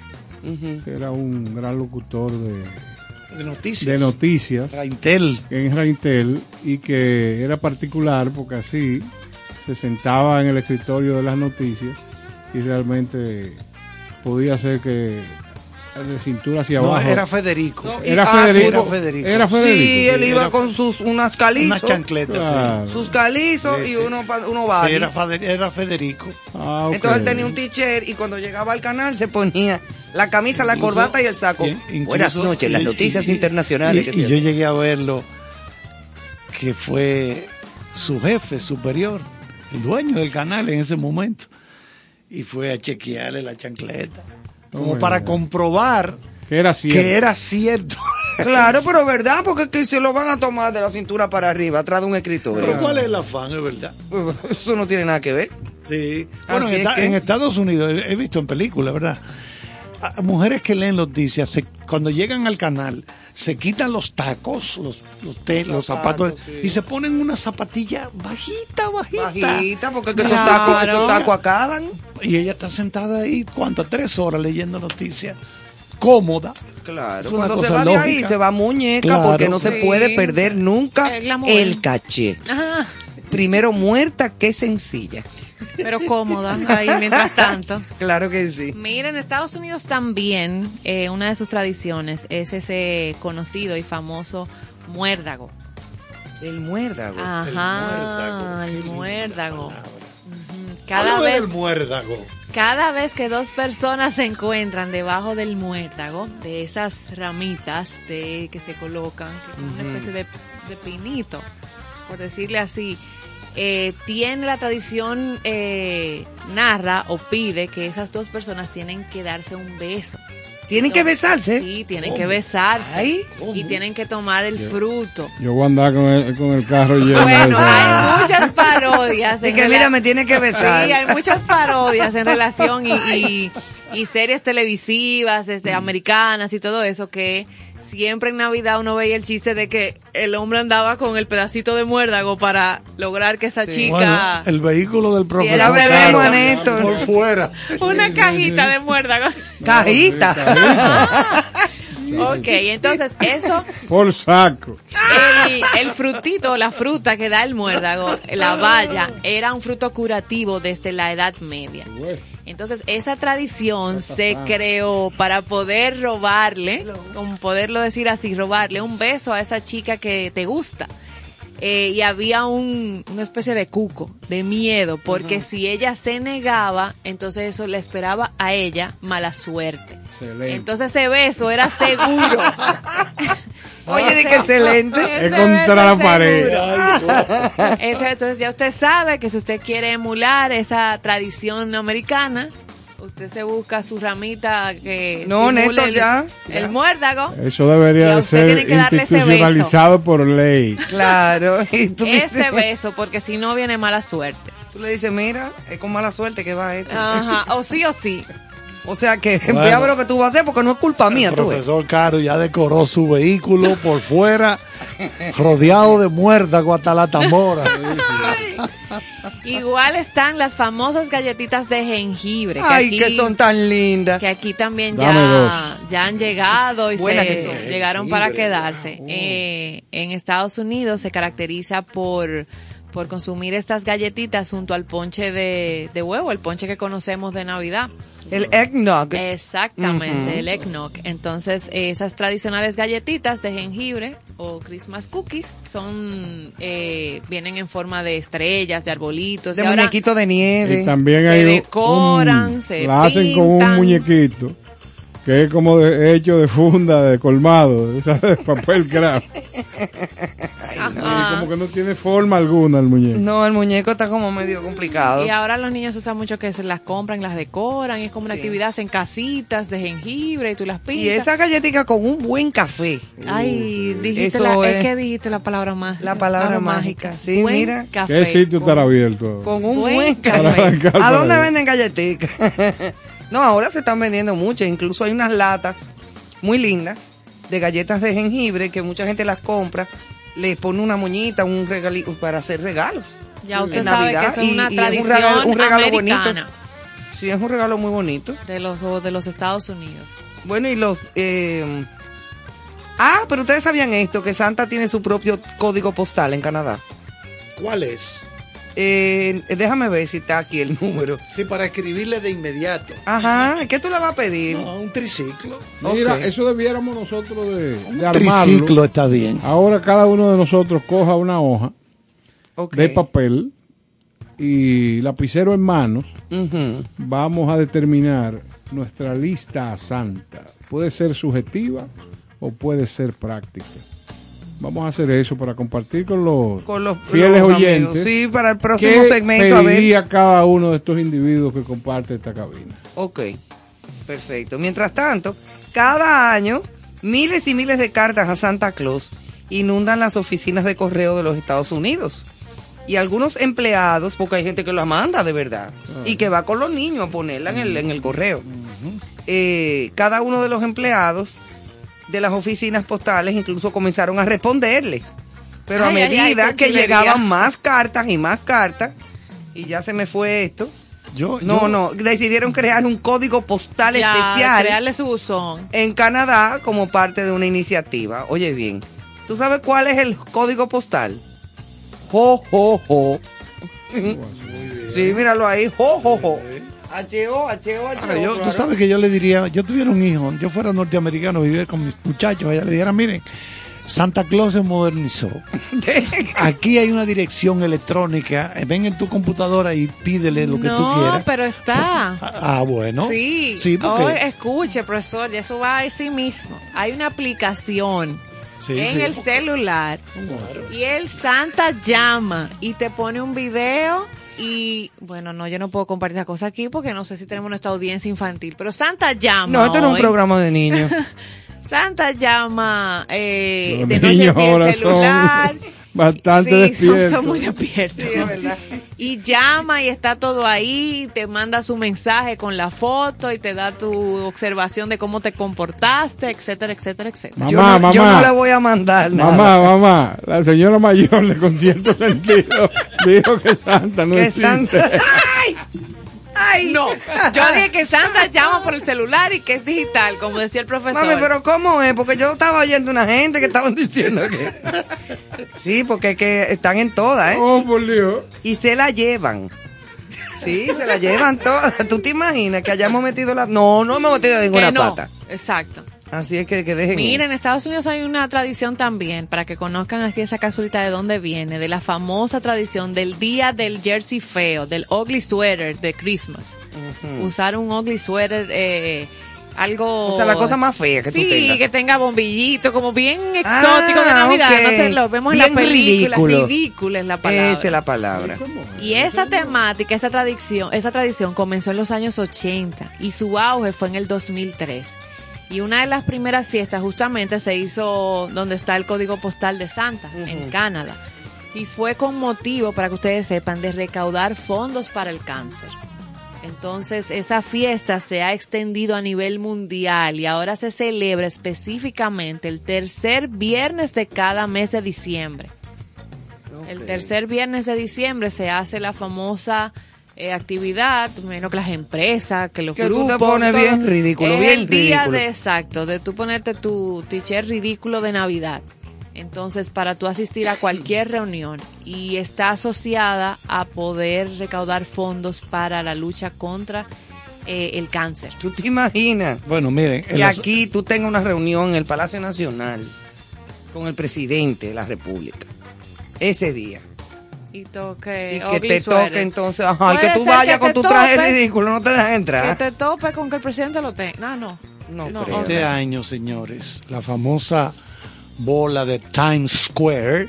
que era un gran locutor de, De noticias. de noticias Raintel. en Raintel y que era particular porque así se sentaba en el escritorio de las noticias y realmente podía ser que de cintura hacia No, abajo era Federico. era Ah, Federico era Federico. era Federico Sí, él sí. iba era- con sus unas calizos, Unas chancletas, Claro. sus calizos Sí, y sí. uno, uno sí. baggy. Sí, era, Feder- era Federico. Ah. Entonces él tenía un t-shirt y cuando llegaba al canal se ponía la camisa, la Incluso- corbata y el saco. incluso- Buenas noches, las noticias y- internacionales. Y, que y yo llegué a verlo, que fue su jefe superior, el dueño del canal en ese momento, y fue a chequearle la chancleta, como para comprobar que era cierto que era cierto. <laughs> Claro, pero verdad, porque es que se lo van a tomar de la cintura para arriba, atrás de un escritorio. Pero ¿cuál es el afán, es verdad? <laughs> Eso no tiene nada que ver. Sí. Bueno, en, es esta- que- en Estados Unidos he, he visto en películas, ¿verdad? Mujeres que leen noticias, se- cuando llegan al canal, se quitan los tacos, los, los, te- los zapatos, Zapatos, sí. y se ponen una zapatilla bajita, bajita. Bajita, porque que esos Claro. tacos, esos tacos acadan. Y ella está sentada ahí, ¿cuántas? Tres horas leyendo noticias. Cómoda. Claro, Es una cuando se va de ahí se va muñeca Claro. porque no se puede perder nunca El el caché. Ajá. Primero muerta que sencilla. Pero cómoda <laughs> ahí mientras tanto. Claro que sí. Miren, en Estados Unidos también eh, una de sus tradiciones es ese conocido y famoso muérdago. El muérdago. Ajá, el muérdago. Ujú. Cada Háblame vez, del muérdago. cada vez que dos personas se encuentran debajo del muérdago, de esas ramitas de, que se colocan, que es una especie de, de pinito, por decirle así, eh, tiene la tradición, eh, narra o pide que esas dos personas tienen que darse un beso. ¿Tienen que besarse? Sí, tienen que besarse. Ay, y tienen que tomar el fruto. yo voy a andar con el, con el carro lleno de Bueno, hay muchas parodias. <laughs> En que mira, me tiene que besar. Sí, hay muchas parodias en <laughs> relación y, y, y series televisivas, este, americanas y todo eso que siempre en Navidad uno veía el chiste de que el hombre andaba con el pedacito de muérdago para lograr que esa Sí. chica Bueno, el vehículo del profesor Caro, Néstor. por fuera. una cajita de muérdago. Cajita. ok, entonces eso por saco el, el frutito, la fruta que da el muérdago, la baya, era un fruto curativo desde la Edad Media. Entonces, esa tradición se creó para poder robarle, como poderlo decir así, robarle un beso a esa chica que te gusta. eh, y había un, una especie de cuco, de miedo, porque si ella se negaba, entonces eso le esperaba a ella mala suerte. Excelente. Entonces ese beso era seguro. <laughs> <laughs> Oye, di que excelente. Es contra la pared. <laughs> Ese- entonces ya usted sabe que si usted quiere emular esa tradición americana, usted se busca su ramita que No, Néstor, el, ya, el muérdago. Eso debería de usted ser tiene que darle ese institucionalizado por ley. Claro. <laughs> Y tú Ese dices, beso, porque si no viene mala suerte. Tú le dices, mira, es con mala suerte que va esto. Ajá, o sí o sí. O sea que Bueno. voy a ver lo que tú vas a hacer porque no es culpa mía, El tú. ves. profesor Caro ya decoró su vehículo por fuera, rodeado de muérdago hasta la tambora. Igual están las famosas galletitas de jengibre. Que Ay, aquí, que son tan lindas. Que aquí también ya, ya han llegado y Buenas se llegaron para quedarse. Eh, en Estados Unidos se caracteriza por por consumir estas galletitas junto al ponche de, de huevo, el ponche que conocemos de Navidad. El eggnog. Exactamente, el eggnog. Entonces, esas tradicionales galletitas de jengibre o Christmas cookies son eh, vienen en forma de estrellas, de arbolitos. De y ahora muñequito de nieve. Y también se hay decoran, un- se la hacen con un pintan. muñequito que es como de- hecho de funda, de colmado, <laughs> de papel craft. <laughs> <laughs> Ajá. Como que no tiene forma alguna el muñeco. No, el muñeco está como medio complicado. Y ahora los niños usan mucho que se las compran, las decoran, y es como una actividad en casitas de jengibre y tú las pintas. Y esa galletica con un buen café. Ay, dijiste la, es es- que dijiste la palabra más. La palabra mágica. Sí, Buen mira. Café. ¿Qué sitio estará abierto? Con un Buen buen café. ¿A dónde venden galletitas? <laughs> no, ahora se están vendiendo muchas. Incluso hay unas latas muy lindas de galletas de jengibre que mucha gente las compra. Les pone una moñita, un regalito para hacer regalos. Ya usted en sabe que Navidad. eso es Y- una y un tradición regalo, un regalo americana bonito. Sí, es un regalo muy bonito. de los de los Estados Unidos. Bueno, y los... eh, Ah, pero ustedes sabían esto, que Santa tiene su propio código postal en Canadá. ¿Cuál es? Eh, déjame ver si está aquí el <laughs> número. Sí, para escribirle de inmediato. Ajá, ¿qué tú le vas a pedir? No, un triciclo. Mira, eso debiéramos nosotros de, de Un armarlo. triciclo está bien. Ahora cada uno de nosotros coja una hoja de papel y lapicero en manos. Ujú. Vamos a determinar nuestra lista a santa. Puede ser subjetiva o puede ser práctica. Vamos a hacer eso para compartir con los, Con los fieles los oyentes. Sí, para el próximo ¿Qué segmento. A ver. cada uno de estos individuos que comparte esta cabina? Ok, perfecto. Mientras tanto, cada año miles y miles de cartas a Santa Claus inundan las oficinas de correo de los Estados Unidos. Y algunos empleados, porque hay gente que la manda de verdad, y que va con los niños a ponerla en el, en el correo. Eh, cada uno de los empleados de las oficinas postales incluso comenzaron a responderle. Pero a Ay, ay, ay, medida qué que chulería. llegaban más cartas y más cartas, y ya se me fue esto, Yo, no, yo- no, decidieron crear un código postal Ya, especial crearle su buzón. en Canadá como parte de una iniciativa. Oye bien, ¿tú sabes cuál es el código postal? Jo, jo, jo. Sí, míralo ahí, jo, jo, jo. H-O, H-O, H-O. Ah, yo- claro. Tú sabes que yo le diría, yo tuviera un hijo, yo fuera norteamericano, vivir con mis muchachos, allá le dijera, miren, Santa Claus se modernizó. <laughs> Aquí hay una dirección electrónica, eh, ven en tu computadora y pídele lo que tú no, quieras. pero está. Ah, bueno. Sí, Sí, porque... Oh, escuche, profesor, y eso va a sí mismo. Hay una aplicación Sí, en sí. el celular y el Santa llama y te pone un video y, bueno, no, yo no puedo compartir esa cosa aquí porque no sé si tenemos nuestra audiencia infantil, pero Santa llama. No, esto no es un programa de niños. <laughs> Santa llama eh, de noche niños vía el celular. son bastante Sí, son, despiertos. son muy despiertos. Sí, es verdad. Y llama y está todo ahí, te manda su mensaje con la foto y te da tu observación de cómo te comportaste, etcétera, etcétera, etcétera. Yo, Mamá, no, yo mamá. no le voy a mandar nada. Mamá, mamá, la señora mayor de <laughs> con cierto sentido dijo que Santa no Que existe. Santa- ¡Ay! <laughs> ¡Ay! No, <laughs> yo dije que Santa llama por el celular y que es digital, como decía el profesor. Mami, pero ¿cómo es? Porque yo estaba oyendo una gente que estaban diciendo que... <laughs> Sí, porque es que están en todas, ¿eh? Oh, por Dios. Y se la llevan. Sí, se la llevan todas. ¿Tú te imaginas que hayamos metido la... No, no hemos metido Que ninguna no, pata. Exacto. Así es que, que dejen Miren, en. Estados Unidos hay una tradición también, para que conozcan aquí esa casualidad de dónde viene, de la famosa tradición del día del jersey feo, del ugly sweater de Christmas. Usar un ugly sweater, eh, algo... O sea, la cosa más fea que tú sí, tengas. que tenga bombillito, como bien exótico de Ah, Navidad. ok. No te lo vemos Bien en la película. ridículo. Ridícula es la palabra. Esa es la palabra. Y esa temática, esa tradición, esa tradición comenzó en los años 80 y su auge fue en el 2003. Y una de las primeras fiestas justamente se hizo donde está el código postal de Santa, en Canadá. Y fue con motivo, para que ustedes sepan, de recaudar fondos para el cáncer. Entonces, esa fiesta se ha extendido a nivel mundial y ahora se celebra específicamente el tercer viernes de cada mes de diciembre. El tercer viernes de diciembre se hace la famosa eh, actividad, menos que las empresas, que los Que tú te grupos. pones todo. bien ridículo, Es bien el día ridículo. de exacto, de tú ponerte tu t-shirt ridículo de Navidad. Entonces, para tú asistir a cualquier reunión y está asociada a poder recaudar fondos para la lucha contra eh, el cáncer. ¿Tú te imaginas? Bueno, miren. Que aquí tú tengas una reunión en el Palacio Nacional con el presidente de la República. Ese día. Y toque. Y que te toque entonces, ajá, y que tú vayas que con tu traje tope, ridículo, no te dejan entrar. Que te tope con que el presidente lo tenga. No, no. No, no, Este año, señores, la famosa bola de Times Square,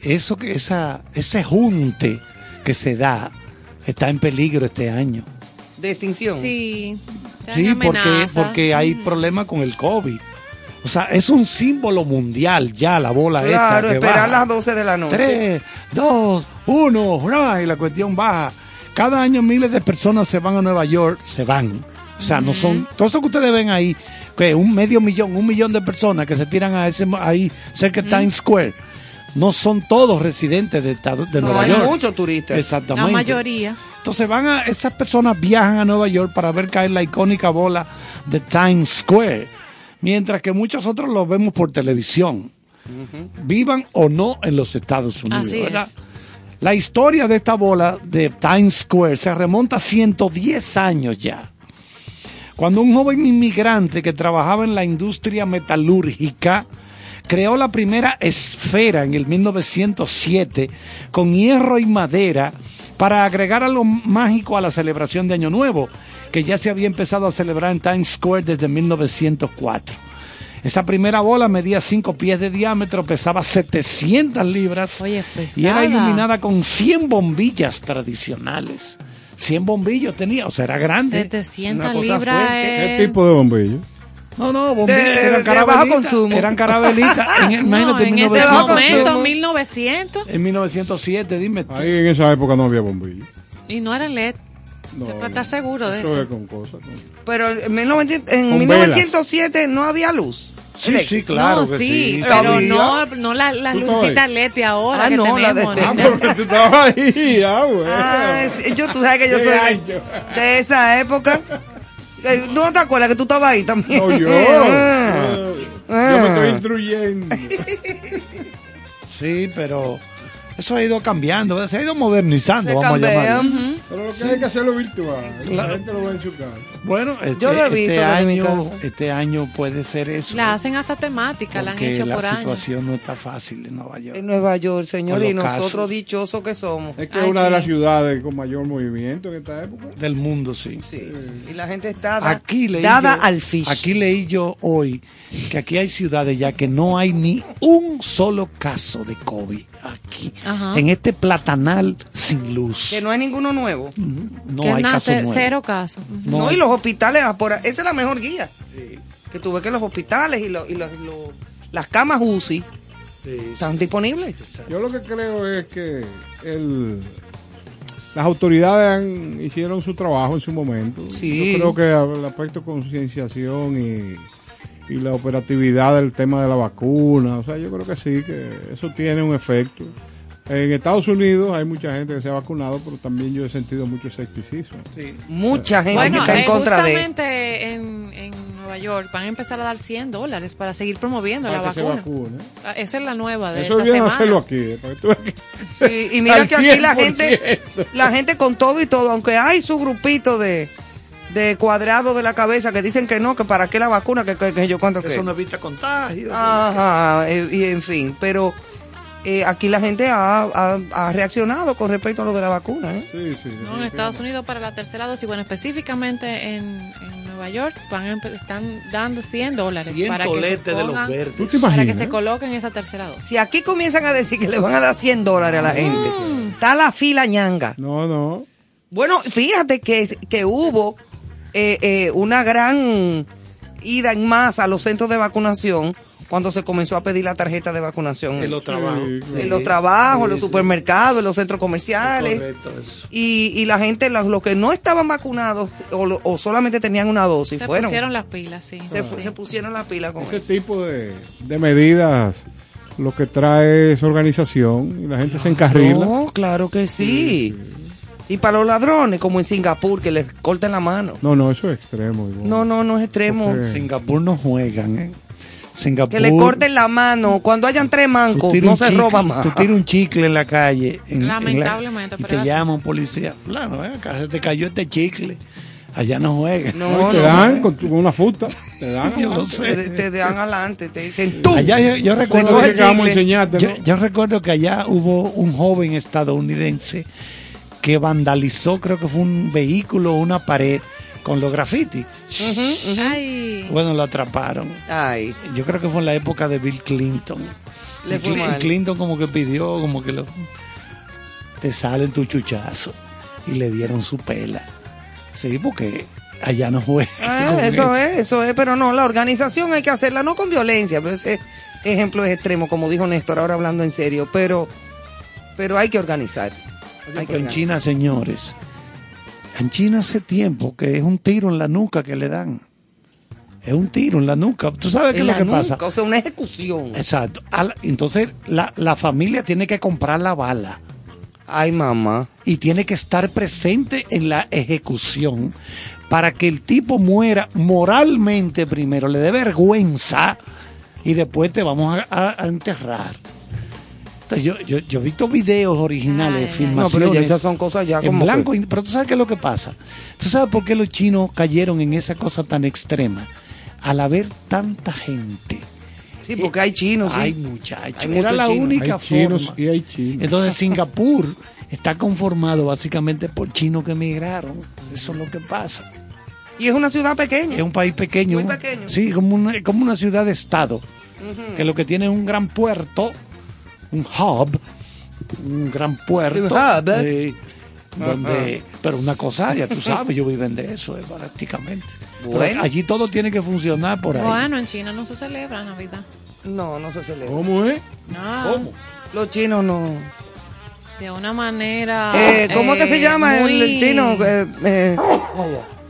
eso que esa, ese junte que se da está en peligro este año. De extinción. Sí. Sí, porque, porque hay problemas con el COVID. O sea, es un símbolo mundial ya la bola esta. Claro, esperar baja. las 12 de la noche. Tres, dos, uno, ¡hurra! y la cuestión baja. Cada año miles de personas se van a Nueva York, se van. O sea, no son, todo eso que ustedes ven ahí, que un medio millón, un millón de personas que se tiran a ese, ahí cerca de Times Square, no son todos residentes de, Estado- de No, Nueva hay York. muchos turistas. Exactamente. La mayoría. Entonces van a, esas personas viajan a Nueva York para ver caer la icónica bola de Times Square, mientras que muchos otros lo vemos por televisión, vivan o no en los Estados Unidos. Así ¿verdad? es. La historia de esta bola de Times Square se remonta a 110 años ya. Cuando un joven inmigrante que trabajaba en la industria metalúrgica creó la primera esfera en el 1907 con hierro y madera para agregar algo mágico a la celebración de Año Nuevo, que ya se había empezado a celebrar en Times Square desde 1904. Esa primera bola medía 5 pies de diámetro, pesaba 700 libras Oye, y era iluminada con 100 bombillas tradicionales. 100 bombillos tenía, o sea, era grande. 700 Una cosa libras. es- ¿Qué tipo de bombillo? No, no, bombillas, De- eran carabelitas. consumo. Eran carabelitas. <laughs> En, el- No, imagínate, en en, ese 1900, momento, consumo. 1900, en 1907, dime tú. Ahí en esa época no había bombillo. y no era LED. No, Para estar seguro de eso eso. es con cosas. con- Pero en, 1900 en Con 1907 no había luz. Sí, sí, claro no, que sí, sí. pero Había. no, no la, las ¿Tú estabas lucitas LED de ahora Ah, que no, la de- tenemos. Ah, porque tú estabas ahí, ah, bueno. Ah, yo, tú sabes que yo soy de esa época. Eh, ¿Tú no te acuerdas que tú estabas ahí también? No, yo. <laughs> Ah. Yo me estoy Ah. instruyendo. <laughs> Sí, pero eso ha ido cambiando, ¿verdad? se ha ido modernizando, Se vamos a cambia. llamarlo. Ujú. Pero lo que hay que hacerlo virtual. La Claro. gente lo ve en su casa. Bueno, este, Yo lo he visto este desde mi año, casa. este año puede ser eso. La hacen hasta temática, la han porque hecho la por años. situación no está fácil en Nueva York. En Nueva York, señor, y nosotros casos. dichosos que somos. Es que Ay, es una de las ciudades con mayor movimiento en esta época. Del mundo, sí. Sí, y la gente está da- Aquí leí dada yo- al fish. Aquí leí yo hoy que aquí hay ciudades ya que no hay ni un solo caso de COVID aquí. Ajá. En este platanal sin luz. que no hay ninguno nuevo. No que hay nace casos nuevos. cero casos. No y los hospitales, por ahí- esa es la mejor guía. Que tú ves que los hospitales y, lo- y los- lo- las camas UCI están disponibles. Yo lo que creo es que el, las autoridades han- hicieron su trabajo en su momento. Sí. Yo creo que el aspecto de concienciación y, y la operatividad del tema de la vacuna, o sea, yo creo que sí, que eso tiene un efecto. En Estados Unidos hay mucha gente que se ha vacunado, pero también yo he sentido mucho escepticismo. Mucha gente Bueno, está en eh, contra de. justamente en, en Nueva York van a empezar a dar 100 dólares para seguir promoviendo la se vacuna. vacune. Ah, Esa es la nueva de Eso esta viene a semana. hacerlo aquí. eh, para que tú veas que- Sí, y mira al que aquí la gente, 100%. la gente con todo y todo, aunque hay su grupito de, de cuadrado de la cabeza que dicen que no, que para qué la vacuna, que, que, que yo cuánto que. Eso no evita contagio. Ajá, eh, y en fin, pero eh, aquí la gente ha, ha- ha reaccionado con respecto a lo de la vacuna. ¿eh? Sí, sí. No, en Estados Unidos para la tercera dosis, bueno, específicamente en, en Nueva York van están dando 100 dólares 100 para que, se toletes de los pongan- verdes. ¿Tú te para que imaginas? se coloquen esa tercera dosis. Si aquí comienzan a decir que le van a dar 100 dólares a la gente, está la fila ñanga. No, no. Bueno, fíjate que, que hubo eh, eh, una gran ida en masa a los centros de vacunación cuando se comenzó a pedir la tarjeta de vacunación. En los trabajos. En los trabajos, en los supermercados, en los centros comerciales. Correcto, eso. Y, y la gente, los, los que no estaban vacunados o, lo- o solamente tenían una dosis, Se fueron. pusieron las pilas, sí. se, se pusieron la pila con Ese eso. tipo de, de medidas lo que trae es organización y la gente se encarrila. No, claro que sí. Y para los ladrones, como en Singapur, que les corten la mano. No, no, eso es extremo. No, no, no es extremo. Porque- Singapur no juegan, ¿eh? Singapur. Que le corten la mano. Cuando hayan tres mancos, no se chicle- roba más. Tú tiras un chicle en la calle. en- en la- Lamentablemente, y pero te llama un policía. Fulano, ¿eh? Acá se te cayó este chicle. Allá no juegan. No, No, te no, dan con, tu- con una futa. Te dan. <laughs> Yo Te, sé. te dan adelante, te dicen tú. Allá yo, yo recuerdo que vamos a chicle. enseñarte, Yo, ¿no? yo recuerdo que allá hubo un joven estadounidense que vandalizó, creo que fue un vehículo, una pared con los grafitis. Ay, Bueno, lo atraparon. Ay, Yo creo que fue en la época de Bill Clinton. Le fue mal. Clinton como que pidió, como que lo, te salen tu chuchazo. Y le dieron su pela. Sí, porque allá no juega. Ah, <laughs> eso es, eso es, pero no, la organización hay que hacerla no con violencia, pero ese ejemplo es extremo, como dijo Néstor, ahora hablando en serio, pero, pero hay que organizar. Que En. China, señores, en China hace tiempo que es un tiro en la nuca que le dan. Es un tiro en la nuca. ¿Tú sabes qué es lo que pasa? O sea, una ejecución. Exacto. Entonces, la, la familia tiene que comprar la bala Ay, mamá. y tiene que estar presente en la ejecución para que el tipo muera moralmente primero, le dé vergüenza y después te vamos a, a- a enterrar. Yo, yo, yo he visto videos originales, Ay, ay. filmaciones. No, pero ya esas son cosas ya en blanco. que- y- Pero tú sabes qué es lo que pasa. ¿Tú sabes por qué los chinos cayeron en esa cosa tan extrema? Al haber tanta gente. Sí, porque hay chinos, sí. Hay muchachos. Hay Era la chinos. única Hay chinos forma. y hay chinos. Entonces Singapur está conformado básicamente por chinos que emigraron. Eso es lo que pasa. Y es una ciudad pequeña. Es un país pequeño. Muy pequeño. Sí, como una, como una ciudad de estado. Que lo que tiene es un gran puerto, un hub, un gran puerto. Eh, donde, pero una cosa, ya tú sabes, yo viven de eso, eh, prácticamente. Pero Bueno. allí todo tiene que funcionar por ahí. bueno, en China no se celebra Navidad. No, no se celebra. ¿Cómo es? No, ¿Cómo? Los chinos no. de una manera. Eh, ¿Cómo es que se eh, llama el- muy- el, chino?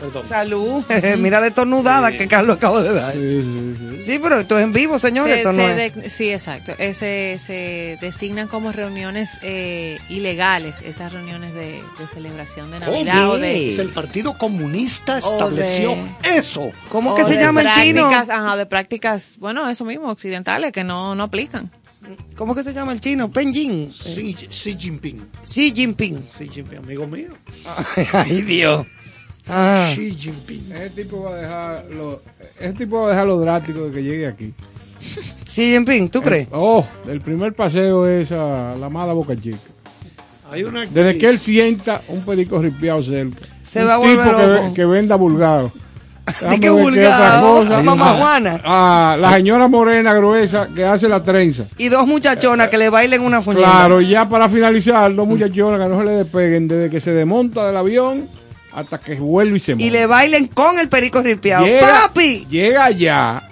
Eh, eh, Perdón. salud. <laughs> Mira la estornudada que Carlos acaba de dar. Sí, sí, sí. Sí, pero esto es en vivo, señores. Se- esto no se es. de- sí, exacto. Ese, se designan como reuniones eh, ilegales, esas reuniones de, de celebración de Navidad o de, el Partido Comunista estableció de- eso. ¿Cómo que se llama el chino? Ajá, de prácticas, bueno, eso mismo, occidentales, que no, no aplican. ¿Cómo que se llama el chino? Penjin. Xi, Xi Jinping. Xi Jinping. Xi Jinping, amigo mío. <laughs> Ay, Dios. Ah. Xi Jinping. Ese tipo va a dejar lo, ese tipo va a dejar lo drástico de que llegue aquí. Xi Jinping, ¿tú crees? Oh, el primer paseo es a la amada Boca Chica. Hay una Desde que él sienta un perico ripiado cerca. Se un va a tipo volver que, loco. que venda vulgado. <laughs> Qué vulgado? cosa. Mamá Juana. ah, la señora morena gruesa que hace la trenza. Y dos muchachonas que le bailen una fuñenda. Claro, ya para finalizar, los muchachones que no se le despeguen desde que se desmonta del avión hasta que vuelve y se monta. Y le bailen con el perico ripiado. Llega, ¡Papi! llega allá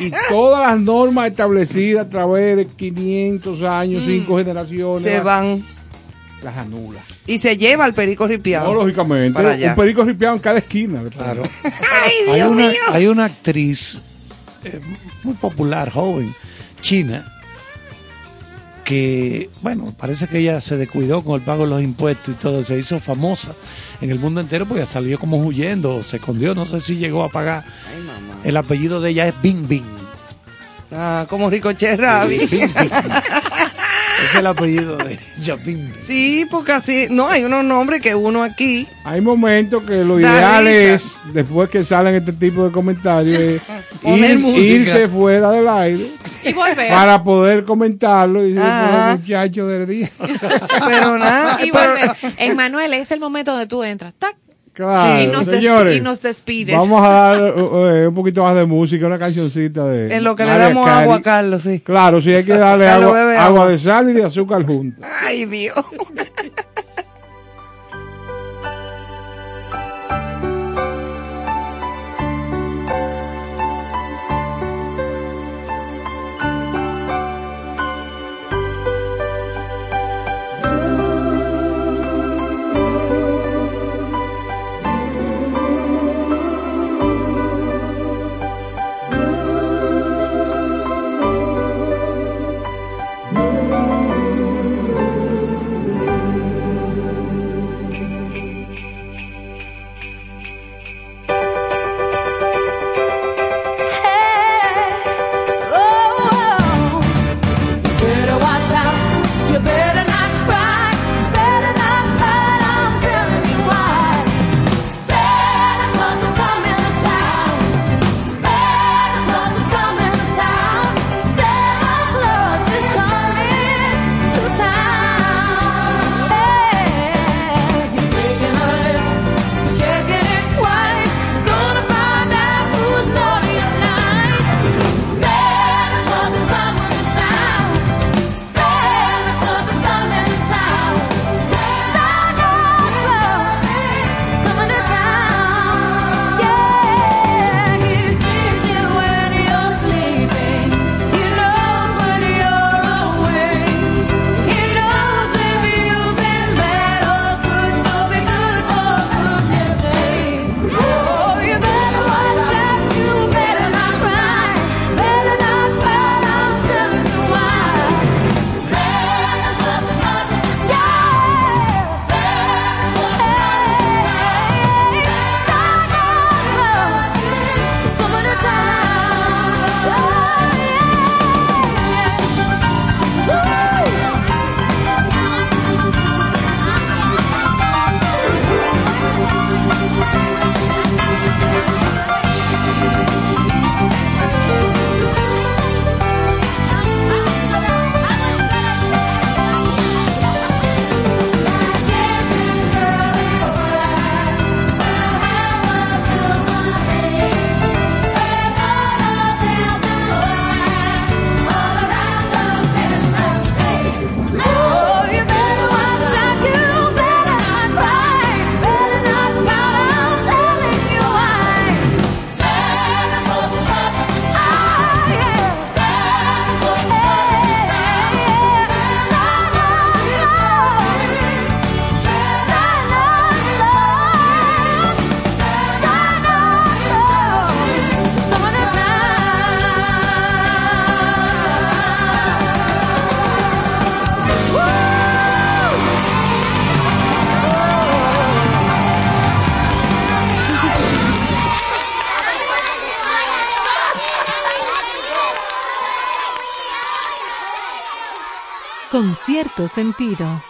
y todas las normas establecidas a través de 500 años, cinco generaciones, Mm. Se van las anula. y se lleva al perico ripiado. No, lógicamente. Para allá. Un perico ripiado en cada esquina. Claro. <laughs> ¡Ay, Hay Dios una, mío! hay una actriz eh, muy popular, joven, china, que, bueno, parece que ella se descuidó con el pago de los impuestos y todo, se hizo famosa en el mundo entero porque salió como huyendo, se escondió, no sé si llegó a pagar. Ay, mamá. El apellido de ella es Bing Bing. Ah, como Ricochet Rabi. Bing Bing. <laughs> es el apellido de Chapín. Sí, porque así, no, hay unos nombres que uno aquí. Hay momentos que lo ideal risa. es, después que salen este tipo de comentarios, <laughs> ir- irse fuera del aire <laughs> Y volver. para poder comentarlo y decir. "Pero, muchachos del día. <laughs> Pero nada. Y volver. Emanuel, es el momento donde tú entras. ¡Tac! Claro, y, nos señores. y nos despides. Vamos a dar eh, un poquito más de música, una cancioncita de. En lo que le damos agua a Carlos, sí. Claro, sí hay que darle agua, agua agua. de sal y de azúcar juntas. Ay, Dios. <laughs> Con cierto sentido.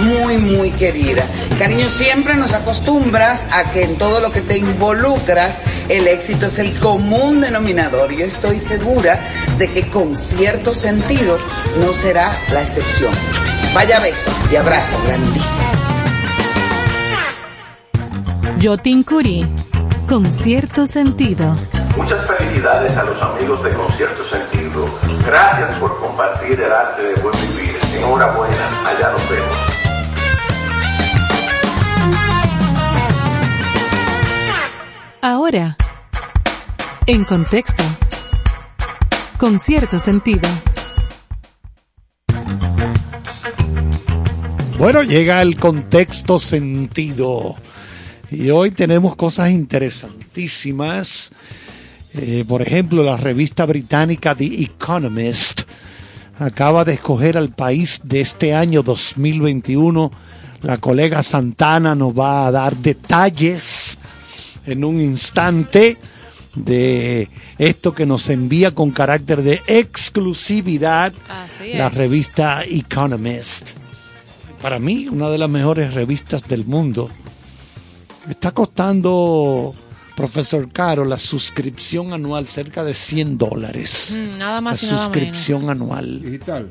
muy, muy querida. Cariño, siempre nos acostumbras a que en todo lo que te involucras, el éxito es el común denominador. Y estoy segura de que con cierto sentido no será la excepción. Vaya beso y abrazo grandísimo. Yotin Curi, con cierto sentido. Muchas felicidades a los amigos de Concierto Sentido. Gracias por compartir el arte de buen vivir. Enhorabuena, allá nos vemos. Ahora, en contexto, con cierto sentido. Bueno, llega el contexto sentido. Y hoy tenemos cosas interesantísimas. Eh, por ejemplo, la revista británica The Economist acaba de escoger al país de este año 2021. La colega Santana nos va a dar detalles en un instante de esto que nos envía con carácter de exclusividad Así la es. revista Economist. Para mí, una de las mejores revistas del mundo. Me está costando, profesor Caro, la suscripción anual cerca de 100 dólares. Mm, nada más y la nada menos. suscripción anual. Digital.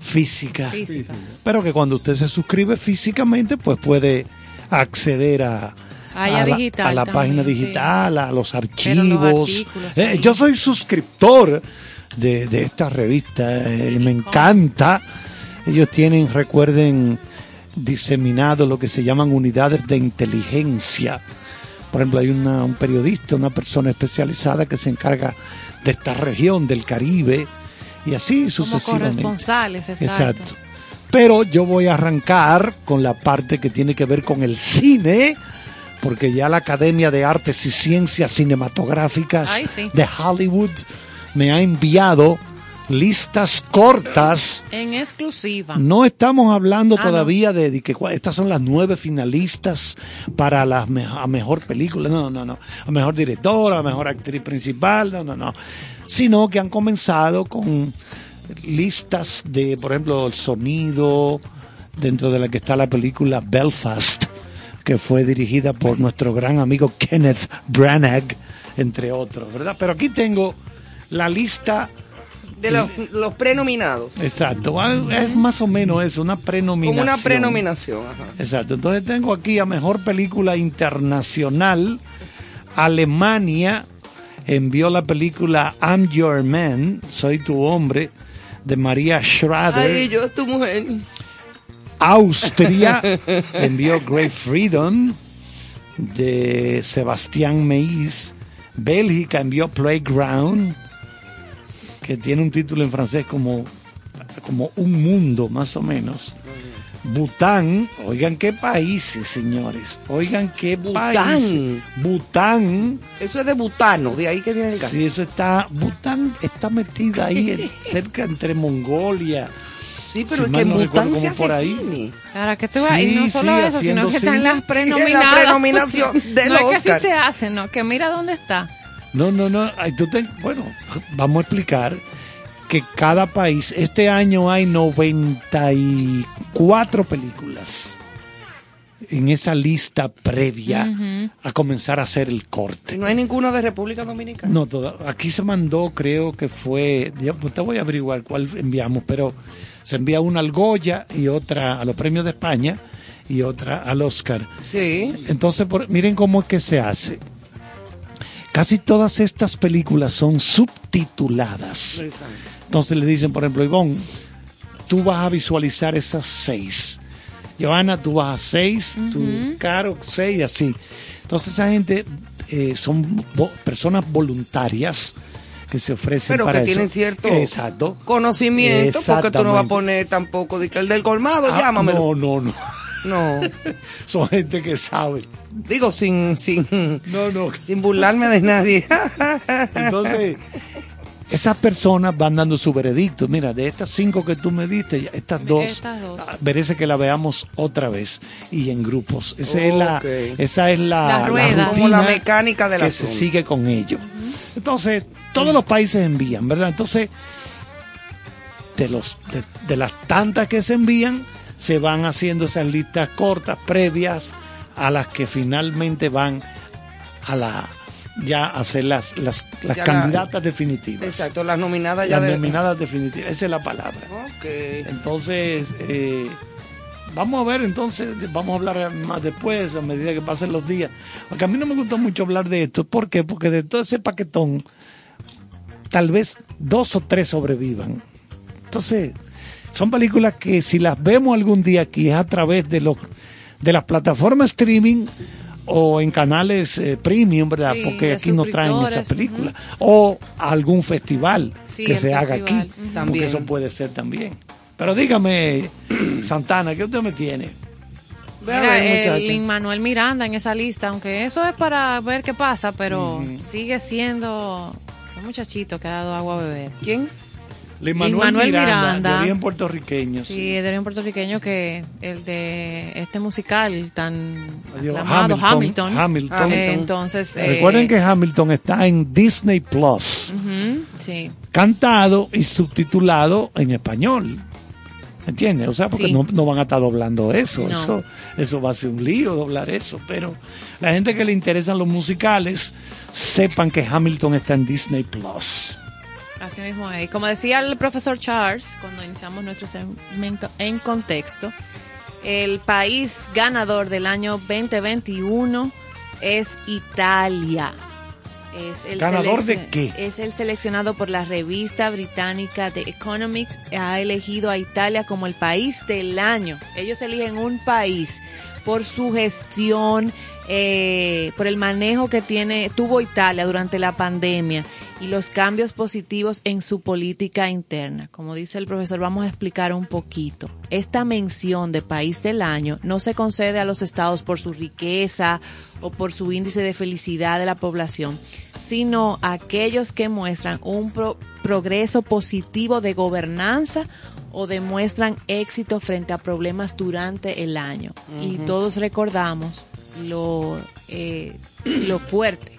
física. Física. Pero que cuando usted se suscribe físicamente, pues puede acceder a, a la, digital a la también, página sí. digital, a los archivos. los Eh, yo soy suscriptor de, de esta revista, eh, me encanta. Ellos tienen, recuerden, diseminado lo que se llaman unidades de inteligencia. Por ejemplo, hay una- un periodista, una persona especializada que se encarga de esta región del Caribe y así Como sucesivamente. corresponsales, exacto. Exacto. Pero yo voy a arrancar con la parte que tiene que ver con el cine, porque ya la Academia de Artes y Ciencias Cinematográficas Ay, sí. de Hollywood me ha enviado listas cortas. En exclusiva. No estamos hablando Ah, todavía de, de que estas son las nueve finalistas para la me- a mejor película, no, no, no, a mejor directora, a mejor actriz principal, no, no, no, sino que han comenzado con listas de, por ejemplo, el sonido, dentro de la que está la película Belfast, que fue dirigida por nuestro gran amigo Kenneth Branagh, entre otros, ¿verdad? Pero aquí tengo la lista De los, los prenominados. Exacto, ah, es más o menos eso, una prenominación. Como una prenominación. ajá. Exacto, entonces tengo aquí a Mejor Película Internacional, Alemania envió la película I'm Your Man, Soy tu hombre, de María Schrader. Ay, yo es tu mujer. Austria envió Great Freedom de Sebastián Meis. Bélgica envió Playground, que tiene un título en francés como, como Un Mundo, más o menos. Bután, oigan qué países, señores. Oigan qué países. Bután. Eso es de butano, de ahí que viene el gas. Sí, eso está. Bután está metida ahí en- cerca entre Mongolia. Sí, pero Si es que en no hace por ahí. Ahora que te a- y Sí, no solo sí, eso, sino que están las prenominadas. En la prenominación <laughs> del no es que Oscar. así se hace, no, que mira dónde está. No, no, no. ay, tú te- bueno, vamos a explicar que cada país, este año hay 94 películas en esa lista previa a comenzar a hacer el corte. No hay ninguna de República Dominicana. No, toda- aquí se mandó, creo que fue, ya, pues, te voy a averiguar cuál enviamos, pero se envía una al Goya y otra a los premios de España y otra al Oscar. Sí. Entonces, por- miren cómo es que se hace. Casi todas estas películas son subtituladas. Entonces le dicen, por ejemplo, Ivonne, tú vas a visualizar esas seis. Johanna, tú vas a seis, tú, Caro, seis, y así. Entonces esa gente eh, son vo- personas voluntarias que se ofrecen Pero para que eso. tienen cierto Exacto. conocimiento, porque tú no vas a poner tampoco de que el del colmado, Ah, llámamelo. No, no, no. No. <laughs> Son gente que sabe. Digo, sin, sin, no, no. sin burlarme de nadie. <laughs> Entonces, esas personas van dando su veredicto. Mira, de estas cinco que tú me diste, estas dos, Estas dos. ah, merece que la veamos otra vez y en grupos. Esa es la, esa es la, La la. Como la mecánica del que asunto. se sigue con ello. Entonces, todos los países envían, ¿verdad? Entonces, de los de, de las tantas que se envían, se van haciendo esas listas cortas previas a las que finalmente van a la ya a hacer las las, las la- candidatas definitivas. Exacto, las nominadas ya Las de... nominadas definitivas, esa es la palabra. Ok. Entonces, eh, vamos a ver, entonces, vamos a hablar más después, a medida que pasen los días. Porque a mí no me gusta mucho hablar de esto. ¿Por qué? Porque de todo ese paquetón, tal vez dos o tres sobrevivan. Entonces, son películas que si las vemos algún día aquí es a través de los de las plataformas streaming o en canales eh, premium, ¿verdad? Sí, Porque aquí no traen esas películas. O a algún festival Sí, que se haga aquí. Porque También. eso puede ser también. Pero dígame, <clears throat> Santana, ¿qué usted me tiene? Mira, el. Lin Manuel Miranda en esa lista, aunque eso es para ver qué pasa, pero sigue siendo un muchachito que ha dado agua a beber. ¿Quién? Lin Manuel, Lin-Manuel Miranda, Miranda. de origen puertorriqueño. Sí, es de origen puertorriqueño que el de este musical tan Adiós, aclamado, Hamilton, Hamilton. Hamilton. Eh, entonces, eh, Recuerden que Hamilton está en Disney Plus, sí. cantado y subtitulado en español. ¿Entiendes? O sea, porque Sí. no, no van a estar doblando eso. No. Eso eso va a ser un lío doblar eso. Pero la gente que le interesan los musicales, sepan que Hamilton está en Disney Plus. Así mismo es. Como decía el profesor Charles cuando iniciamos nuestro segmento en contexto, el país ganador del año 2021 es Italia. Es el ¿Ganador de qué? Es el seleccionado por la revista británica The Economics. Ha elegido a Italia como el país del año. Ellos eligen un país por su gestión, eh, por el manejo que tiene tuvo Italia durante la pandemia y los cambios positivos en su política interna. Como dice el profesor, vamos a explicar un poquito. Esta mención de país del año no se concede a los estados por su riqueza o por su índice de felicidad de la población, sino a aquellos que muestran un pro- progreso positivo de gobernanza o demuestran éxito frente a problemas durante el año. Y todos recordamos lo, eh, lo fuerte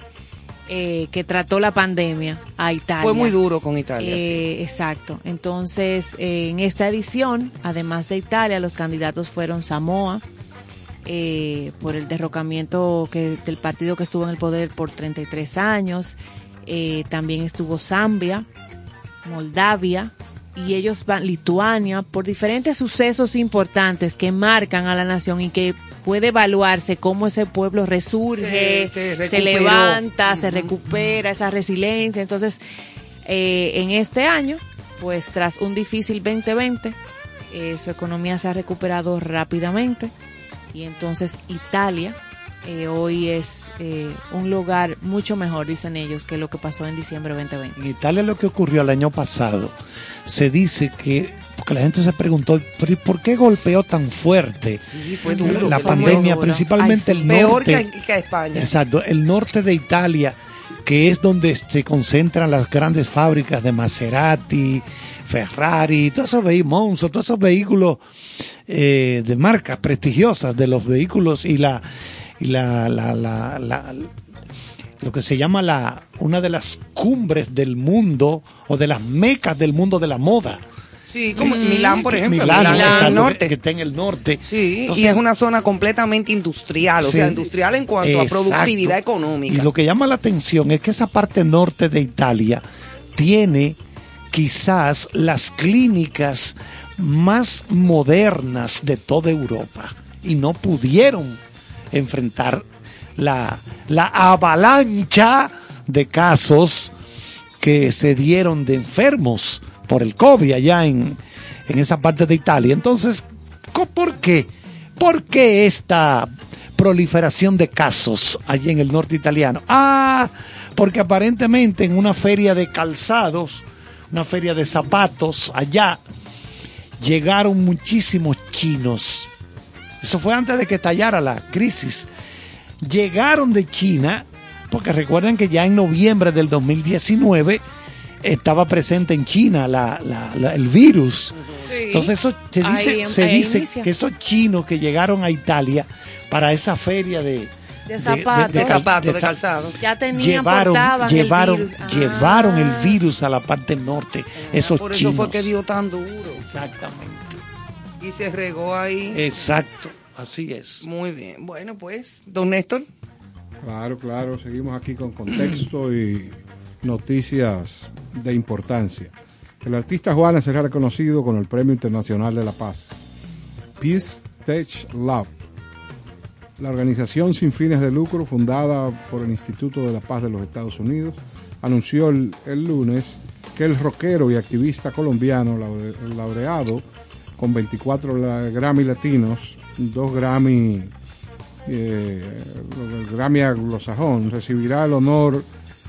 eh, que trató la pandemia a Italia. Fue muy duro con Italia. Eh, Exacto. Entonces, eh, en esta edición, además de Italia, los candidatos fueron Samoa, por el derrocamiento que, del partido que estuvo en el poder por 33 años. También estuvo Zambia, Moldavia y ellos van Lituania por diferentes sucesos importantes que marcan a la nación y que puede evaluarse cómo ese pueblo resurge, Se- se, se recuperó. levanta, se recupera esa resiliencia. Entonces, eh, en este año, pues tras un difícil 2020, eh, su economía se ha recuperado rápidamente y entonces Italia eh, hoy es eh, un lugar mucho mejor, dicen ellos, que lo que pasó en diciembre 2020. En Italia lo que ocurrió el año pasado, se dice que, porque la gente se preguntó, "¿Pero ¿y ¿por qué golpeó tan fuerte fue duro, la fue pandemia? Principalmente Ay, sí, el peor norte. que, que España. Exacto, el norte de Italia, que es donde se concentran las grandes fábricas de Maserati, Ferrari, todos esos vehículos, todos esos vehículos eh, de marcas prestigiosas de los vehículos y la y la, la, la- la- lo que se llama la una de las cumbres del mundo o de las mecas del mundo de la moda. Sí, como Milán, por ejemplo. Milán, Milán, exacto, norte. que- está en el norte. Sí, Entonces- y es una zona completamente industrial, o sea, industrial en cuanto a productividad Y económica. lo que llama la atención es que esa parte norte de Italia tiene quizás las clínicas más modernas de toda Europa y no pudieron enfrentar la, la avalancha de casos que se dieron de enfermos por el COVID allá en, en esa parte de Italia. Entonces, ¿por qué? ¿Por qué esta proliferación de casos allí en el norte italiano? Ah, porque aparentemente en una feria de calzados, una feria de zapatos allá, llegaron muchísimos chinos. Eso fue antes de que estallara la crisis. Llegaron de China, porque recuerden que ya en noviembre del 2019 estaba presente en China la- la- la- el virus. Entonces eso se dice, Ahí- se ahí dice inicia. que esos chinos que llegaron a Italia para esa feria de, De zapatos. De zapatos, de za- calzados. Ya tenían, llevaron, llevaron, el virus. Ah. llevaron el virus a la parte norte, esos Por eso chinos. fue que dio tan duro. Exactamente. Y se regó ahí. Exacto, así es. Muy bien. Bueno, pues, don Néstor. Claro, claro, seguimos aquí con contexto y noticias de importancia. El artista Juana será reconocido con el Premio Internacional de la Paz. Peace Tech Lab, la organización sin fines de lucro fundada por el Instituto de la Paz de los Estados Unidos, anunció el, lunes que el rockero y activista colombiano laure- laureado con 24 la- Grammy latinos, dos Grammy eh, Grammy anglosajón recibirá el honor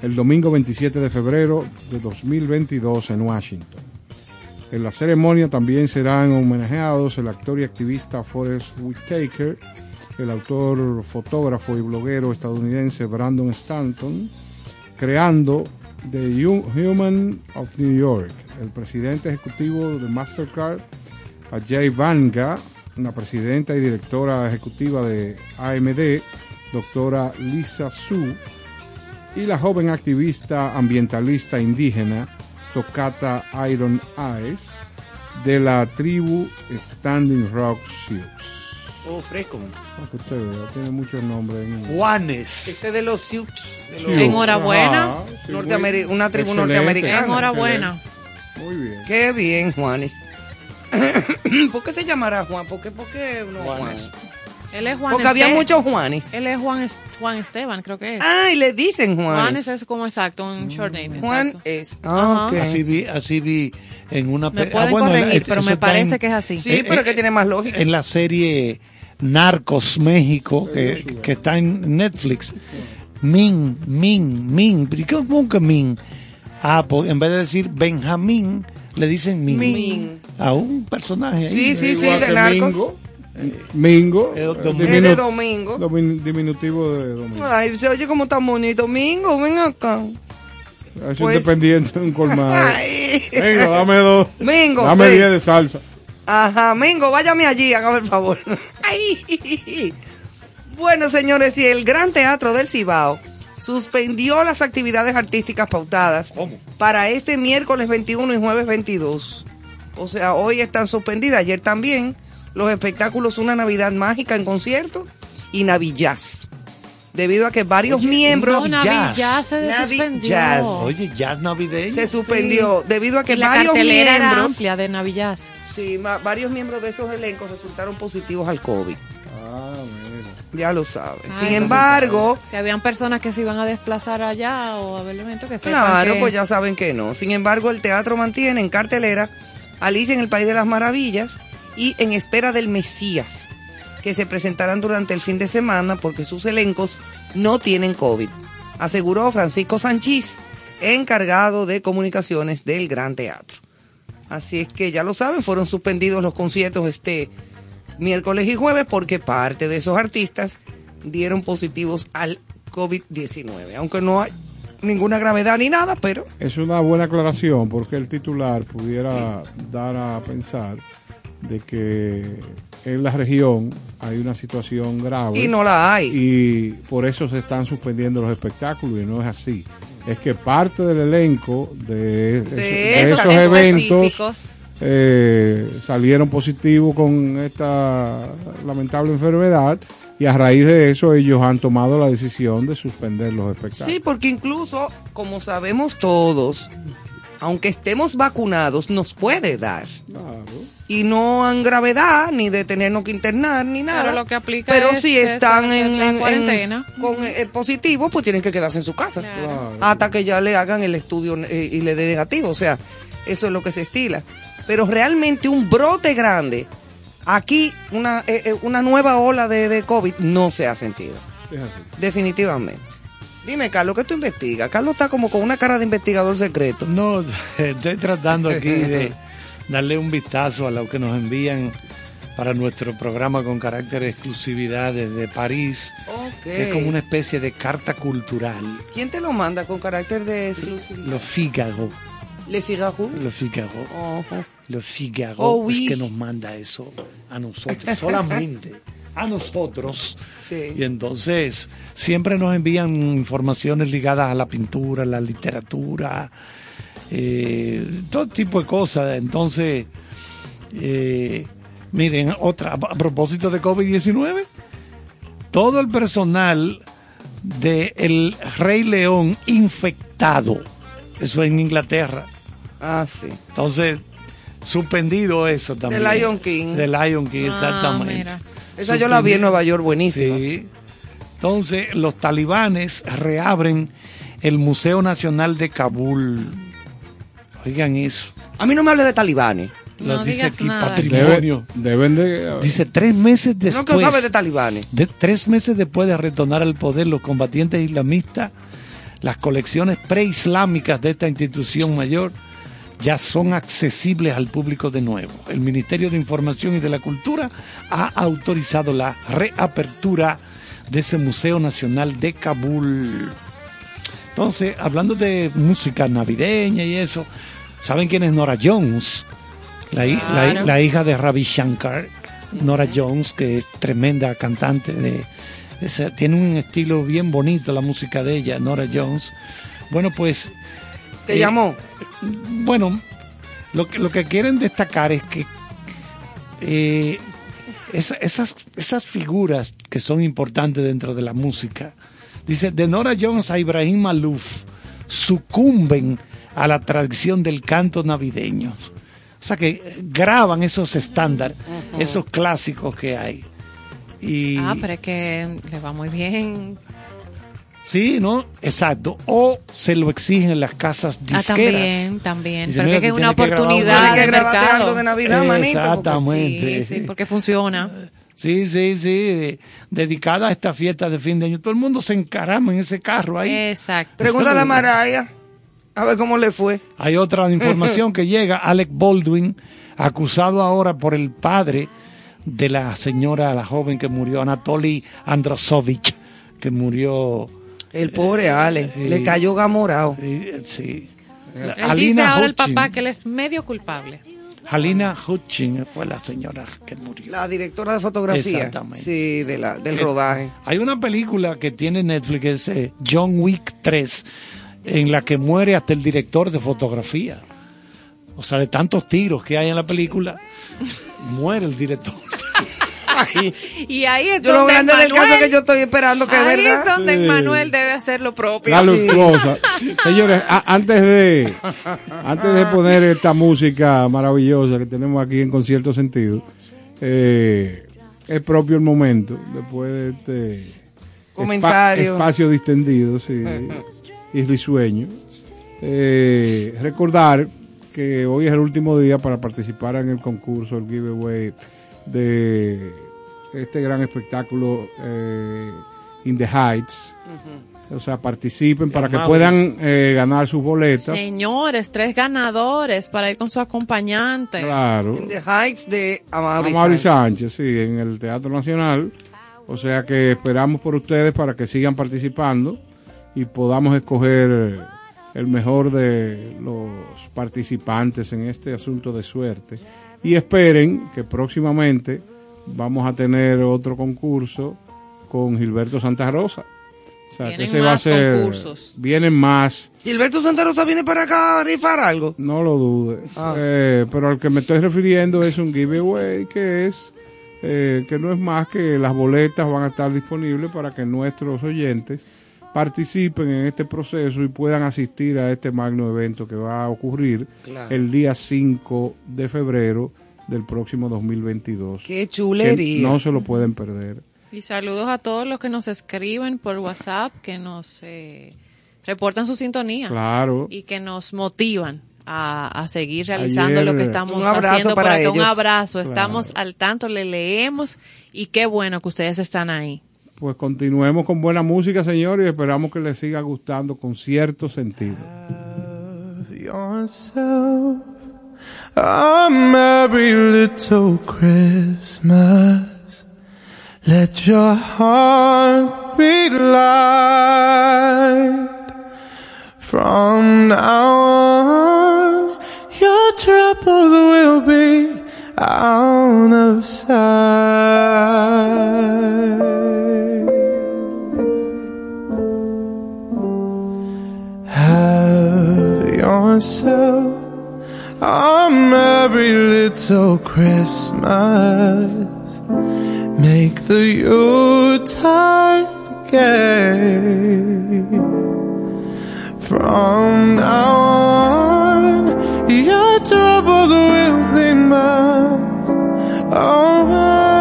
el domingo 27 de febrero de 2022 en Washington. En la ceremonia también serán homenajeados el actor y activista Forrest Whitaker, el autor, fotógrafo y bloguero estadounidense Brandon Stanton, creando The Hu- Human of New York, el presidente ejecutivo de Mastercard, Ajay Vanga, la presidenta y directora ejecutiva de AMD, doctora Lisa Su, y la joven activista ambientalista indígena Tocata Iron Eyes de la tribu Standing Rock Sioux. Oh, fresco. Para que usted vea, tiene muchos nombres. en- Juanes. Este es de los Sioux. de los- Sioux. Enhorabuena. Ajá, sí, una tribu excelente, norteamericana. Enhorabuena. Muy bien. Qué bien, Juanes. <coughs> ¿Por qué se llamará Juan? ¿Por qué, por qué no Juan? Él es Juan Porque había muchos Juanes. Él es Juan, Es- Juan Esteban, creo que es. Ah, y le dicen Juanes. Juanes es como exacto, un short name. Juan exacto. es. Ah, Ajá. ok. Así vi, así vi en una Me pe- pueden ah, bueno, corregir, eh, pero me parece en- que es así. Sí, pero que tiene más lógica. En la serie Narcos México, que, que está en Netflix. Min, Min, Min. ¿Pero qué- ¿Cómo que Min? Ah, pues en vez de decir Benjamín, le dicen Min. Min. A un personaje ahí. Sí, sí, sí, de narcos. Mingo. Mingo. Es eh, Domingo. Es de domingo. domin- diminutivo de domingo. Ay, se oye como tan bonito. Mingo, ven acá. Es pues- independiente de un colmado. <laughs> Venga, dame dos. Mingo, Dame sí. 10 de salsa. Ajá, Mingo, váyame allí, hágame el favor. <laughs> Ay. Bueno, señores, y el Gran Teatro del Cibao suspendió las actividades artísticas pautadas para este miércoles 21 y jueves 22. O sea, hoy están suspendidas, ayer también, los espectáculos Una Navidad Mágica en concierto y Navillaz. Debido a que varios Oye, miembros... No, Navi ya se Navi suspendió. Jazz. Oye, jazz navideño. Se suspendió debido a que la varios cartelera era miembros... amplia de Navillaz. Sí, varios miembros de esos elencos resultaron positivos al COVID. Ah, mira. Ya lo sabes. Ah, Sin embargo, Si habían personas que se iban a desplazar allá o a ver el evento, que sepan claro, que- pues ya saben que no. Sin embargo, el teatro mantiene en cartelera Alicia en el País de las Maravillas y En Espera del Mesías, que se presentarán durante el fin de semana porque sus elencos no tienen COVID, aseguró Francisco Sanchís, encargado de comunicaciones del Gran Teatro. Así es que ya lo saben, fueron suspendidos los conciertos este miércoles y jueves porque parte de esos artistas dieron positivos al COVID-19, aunque no hay ninguna gravedad ni nada, pero Es una buena aclaración porque el titular pudiera dar a pensar de que en la región hay una situación grave. y no la hay. Y por eso se están suspendiendo los espectáculos y no es así. Es que parte del elenco de, eso- de esos esos eventos eh, salieron positivos con esta lamentable enfermedad y a raíz de eso ellos han tomado la decisión de suspender los espectáculos. Sí, porque incluso, como sabemos todos, aunque estemos vacunados, nos puede dar. Claro. Y no en gravedad, ni de tenernos que internar, ni nada. Pero lo que aplica Pero es si están en, la en- en- cuarentena. con el positivo, pues tienen que quedarse en su casa. Claro. Hasta que ya le hagan el estudio eh, y le dé negativo. O sea, eso es lo que se estila. Pero realmente un brote grande, aquí una, eh, eh, una nueva ola de, de COVID no se ha sentido. Es así. Definitivamente. Dime, Carlos, ¿qué tú investigas? Carlos está como con una cara de investigador secreto. No, <laughs> estoy tratando aquí de <laughs> darle un vistazo a lo que nos envían para nuestro programa con carácter de exclusividad desde París, que es como una especie de carta cultural. ¿Quién te lo manda con carácter de exclusividad? Lo Figaro, Le Figaro. lo Figaro, Ojo. lo Figaro Oh, oui. es que nos manda eso a nosotros, solamente a nosotros. Sí. Y entonces siempre nos envían informaciones ligadas a la pintura, la literatura, eh, todo tipo de cosas. Entonces, eh, miren, otra, a propósito de COVID-19, todo el personal de El Rey León infectado, eso en Inglaterra. Ah, sí. Entonces, suspendido eso también. Lion King. De Lion King, Ah, exactamente. mira. Esa yo la vi en. Nueva York, buenísima. Sí. Entonces, los talibanes reabren el Museo Nacional de Kabul. Oigan eso. A mí no me hable de talibanes. Lo No dice digas aquí nada. patrimonio. Debe- deben de... Dice tres meses No después. que sabe de talibanes. de- tres meses después de retornar al poder los combatientes islamistas, las colecciones preislámicas de esta institución mayor ya son accesibles al público de nuevo. El Ministerio de Información y de la Cultura ha autorizado la reapertura de ese Museo Nacional de Kabul. Entonces, hablando de música navideña y eso, ¿saben quién es Nora Jones? La, la hija de Ravi Shankar, Nora Jones, que es tremenda cantante de, tiene un estilo bien bonito la música de ella, Nora Jones. Bueno, pues ¿Te Eh, llamó? bueno, lo que, lo que quieren destacar es que eh, esa- esas, esas figuras que son importantes dentro de la música. Dice, de Nora Jones a Ibrahim Malouf sucumben a la tradición del canto navideño. O sea que graban esos estándares, esos clásicos que hay. Y, Ah, pero es que le va muy bien. Sí, ¿no? Exacto. O se lo exigen en las casas Ah, disqueras. también, también. Dice, Pero mira, que es una oportunidad que de grabarte mercado. algo de Navidad, manito, porque- Exactamente. Sí, sí, porque funciona. Sí, sí, sí, de- dedicada a esta fiesta de fin de año. Todo el mundo se encarama en ese carro ahí. Exacto. Pregúntale a Maraya. A ver cómo le fue. Hay otra <laughs> información que llega, Alec Baldwin, acusado ahora por el padre de la señora, la joven que murió, Anatoly Androsovich, que murió... El pobre Ale. Le cayó gamorao. Sí. Él dice ahora el papá que él es medio culpable. Halina Hutchin fue la señora que murió. La directora de fotografía. Exactamente. Sí, de la, del Eh, rodaje. Hay una película que tiene Netflix, que es eh, John Wick 3, en la que muere hasta el director de fotografía. O sea, de tantos tiros que hay en la película, muere el director. <laughs> Y ahí es Yo lo donde grande del Manuel- caso es que yo estoy esperando que ahí verdad. es donde Sí. Manuel debe hacer lo propio. La luctuosa. <laughs> Señores, a- antes de antes de poner esta música maravillosa que tenemos aquí en concierto sentido, eh, es propio el momento después de este Comentario. espa- espacio distendido sí, <laughs> y risueño. Eh, recordar que hoy es el último día para participar en el concurso, el giveaway de este gran espectáculo eh, In the Heights. O sea, participen para que puedan eh, ganar sus boletas. Señores, tres ganadores para ir con su acompañante. Claro. The Heights de Amaury, Amaury Sánchez. Sánchez, sí, en el Teatro Nacional. O sea que esperamos por ustedes para que sigan participando y podamos escoger el mejor de los participantes en este asunto de suerte. Y esperen que próximamente vamos a tener otro concurso con Gilberto Santa Rosa. O sea, que Vienen ese va a concursos. Vienen más. Gilberto Santa Rosa viene para acá a rifar algo. No lo dude. Ah. Eh, pero al que me estoy refiriendo es un giveaway que es eh, que no es más que las boletas van a estar disponibles para que nuestros oyentes participen en este proceso y puedan asistir a este magno evento que va a ocurrir Claro. el día 5 de febrero del próximo 2022. Qué chulería. Que no se lo pueden perder. Y saludos a todos los que nos escriben por WhatsApp, que nos eh, reportan su sintonía. Claro. Y que nos motivan a, a seguir realizando Ayer- lo que estamos Un abrazo haciendo para por acá. Un ellos. abrazo, Claro. estamos al tanto, le leemos y qué bueno que ustedes están ahí. Pues continuemos con buena música, señores, y esperamos que les siga gustando con cierto sentido. yourself a merry little Christmas. Let your heart be light. From now on, your troubles will be out of sight. Yourself a merry little Christmas. Make the Yuletide gay. From now on, your troubles will be miles away. Oh,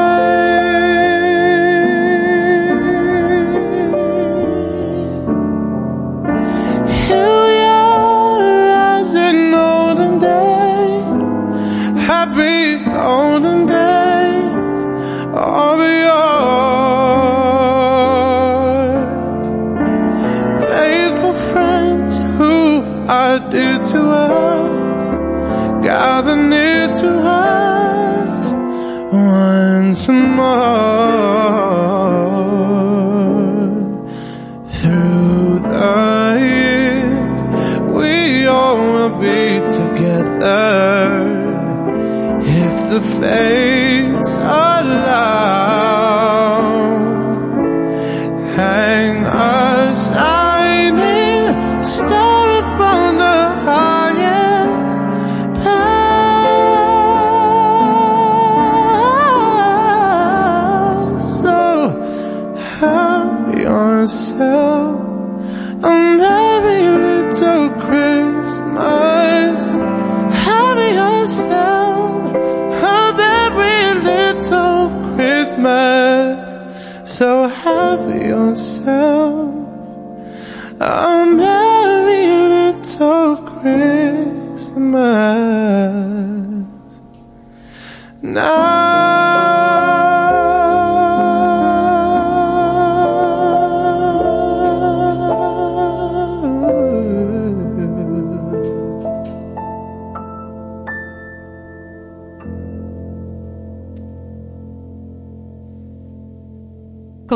faith.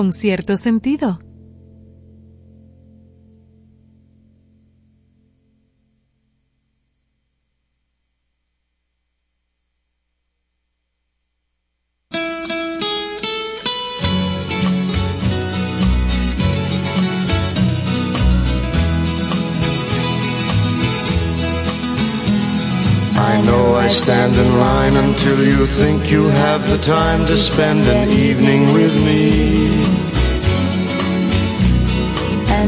Con cierto sentido. I know I stand in line until you think you have the time to spend an evening with me.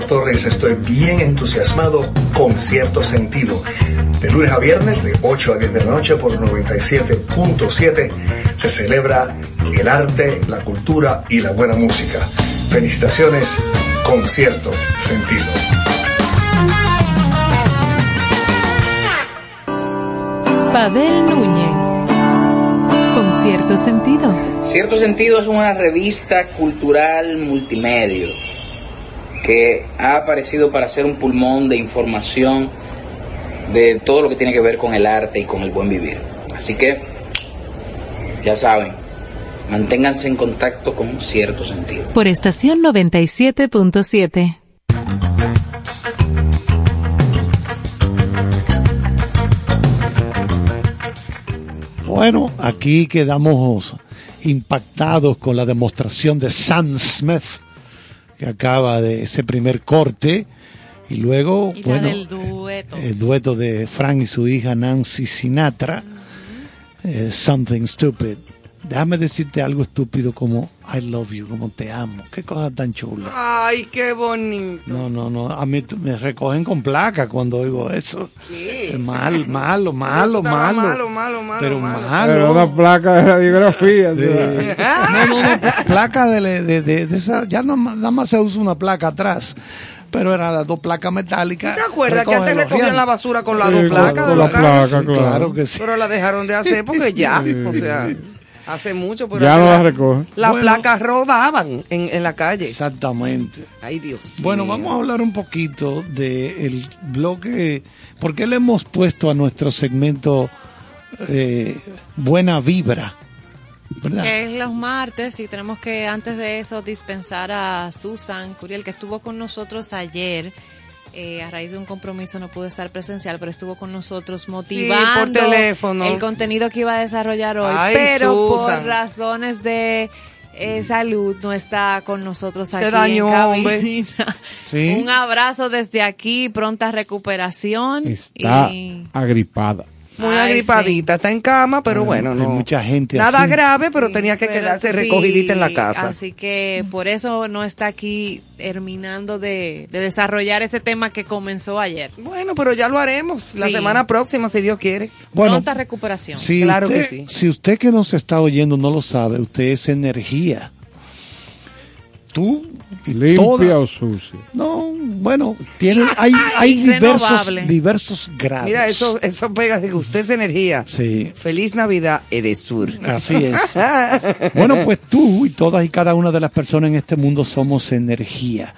Torres. Estoy bien entusiasmado con cierto sentido. De lunes a viernes, de 8 a 10 de la noche por 97.7, se celebra el arte, la cultura y la buena música. Felicitaciones con cierto sentido. Pavel Núñez. Con cierto sentido. Cierto sentido es una revista cultural multimedia que ha aparecido para ser un pulmón de información de todo lo que tiene que ver con el arte y con el buen vivir. Así que, ya saben, manténganse en contacto con cierto sentido. Por estación 97.7. Bueno, aquí quedamos impactados con la demostración de Sam Smith, que acaba de ese primer corte, y luego, Y bueno, dueto. el dueto de Frank y su hija Nancy Sinatra, eh, Something Stupid. Déjame decirte algo estúpido como I love you, como te amo. Qué cosa tan chula. Ay, qué bonito. No, no, no. A mí me recogen con placa cuando oigo eso. ¿Qué? Mal, malo, malo, malo. malo, malo, malo, Pero malo. malo. Era una placa de radiografía. Sí. No, no, no, placa de, de, de- de esa, ya no, nada más se usa una placa atrás, pero eran las dos placas metálicas. ¿Te acuerdas que antes recogían la basura con las Sí, dos con- placas con de la los carros? placa, claro. Claro que sí. Pero la dejaron de hacer porque ya, o sea, Hace mucho, pero Ya no antes la recoge. Las Bueno. placas rodaban en, en la calle. Exactamente. Ay, Dios. Bueno, mío. vamos a hablar un poquito del bloque. ¿Por qué le hemos puesto a nuestro segmento eh, Buena Vibra? ¿Verdad? Que es los martes y tenemos que antes de eso dispensar a Susan Curiel que estuvo con nosotros ayer. Eh, a raíz de un compromiso no pudo estar presencial, pero estuvo con nosotros motivando por teléfono. el contenido que iba a desarrollar hoy. Ay, pero Susan. por razones de eh, salud no está con nosotros Se aquí dañó, en hombre. cabina. <laughs> Sí. Un abrazo desde aquí, pronta recuperación. Está y- agripada. Muy Ay, agripadita, está en cama, pero bueno, Hay no. mucha gente Nada así. grave, pero tenía que Pero quedarse sí, recogidita en la casa. Así que por eso no está aquí terminando de, de desarrollar ese tema que comenzó ayer. Bueno, pero ya lo haremos la Sí. semana próxima, si Dios quiere. Bueno, Pronta recuperación. Si Claro usted, que sí. Si usted que nos está oyendo no lo sabe, usted es energía. Tú y Limpia toda- o sucia. No, bueno, tiene, <laughs> hay, hay diversos, diversos grados. Mira, eso, eso pega de que usted es energía. Sí, Feliz Navidad, Edesur. así es. <laughs> Bueno, pues tú y todas y cada una de las personas en este mundo somos energía.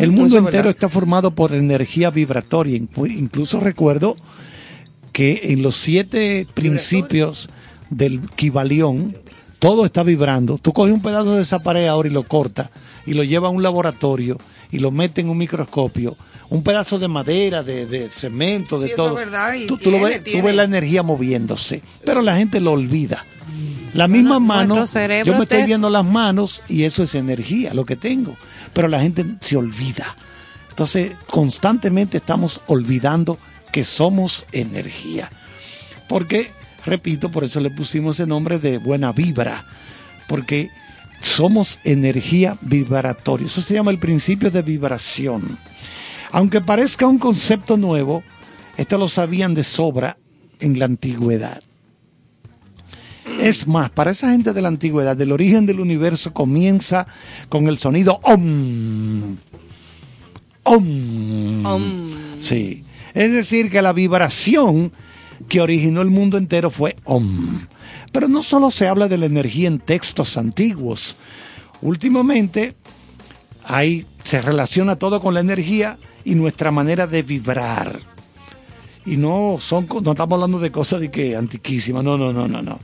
El mundo es entero está formado por energía vibratoria. Inclu- Incluso recuerdo que en los siete principios del Kibalión, todo está vibrando. Tú coges un pedazo de esa pared ahora y lo cortas y lo llevas a un laboratorio y lo metes en un microscopio. Un pedazo de madera, de, de cemento, de Sí, eso todo. es verdad, y tú, tú lo tiene, ves, tú ves la energía moviéndose, pero la gente lo olvida. La misma mano, yo me estoy viendo las manos y eso es energía, lo que tengo. Pero la gente se olvida. Entonces, constantemente estamos olvidando que somos energía. Porque, repito, por eso le pusimos el nombre de buena vibra. Porque somos energía vibratoria. Eso se llama el principio de vibración. Aunque parezca un concepto nuevo, esto lo sabían de sobra en la antigüedad. Es más, para esa gente de la antigüedad, el origen del universo comienza con el sonido om. Om. Sí. Es decir, que la vibración que originó el mundo entero fue om. Pero no solo se habla de la energía en textos antiguos. Últimamente, ahí se relaciona todo con la energía y nuestra manera de vibrar. Y no son no estamos hablando de cosas de que antiquísimas, no, no, no, no, no.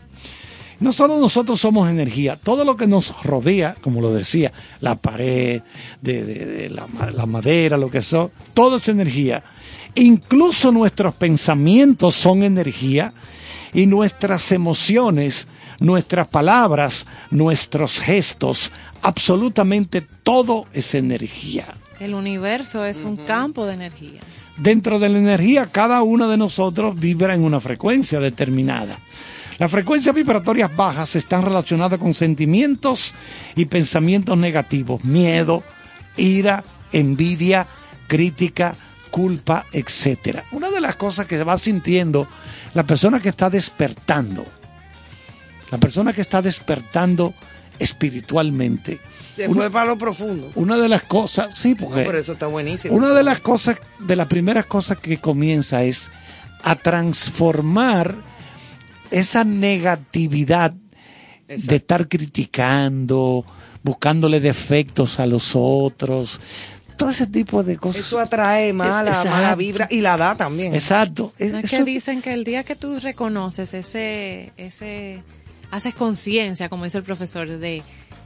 No solo nosotros somos energía, todo lo que nos rodea, como lo decía, la pared, de, de- de la, la madera, lo que son, todo es energía. Incluso nuestros pensamientos son energía y nuestras emociones, nuestras palabras, nuestros gestos, absolutamente todo es energía. El universo es un campo de energía. Dentro de la energía, cada uno de nosotros vibra en una frecuencia determinada. Las frecuencias vibratorias bajas están relacionadas con sentimientos y pensamientos negativos, miedo, ira, envidia, crítica, culpa, etcétera. Una de las cosas que va sintiendo la persona que está despertando, la persona que está despertando espiritualmente, Se una- fue para lo profundo. una de las cosas, sí, porque Por eso está buenísimo. una de las cosas, de las primeras cosas que comienza es a transformar esa negatividad de estar criticando, buscándole defectos a los otros, todo ese tipo de cosas. Eso atrae mala, Es- mala exacto. vibra y la da también. Exacto. Es- No es que dicen que el día que tú reconoces ese, ese, haces conciencia, como dice el profesor, de,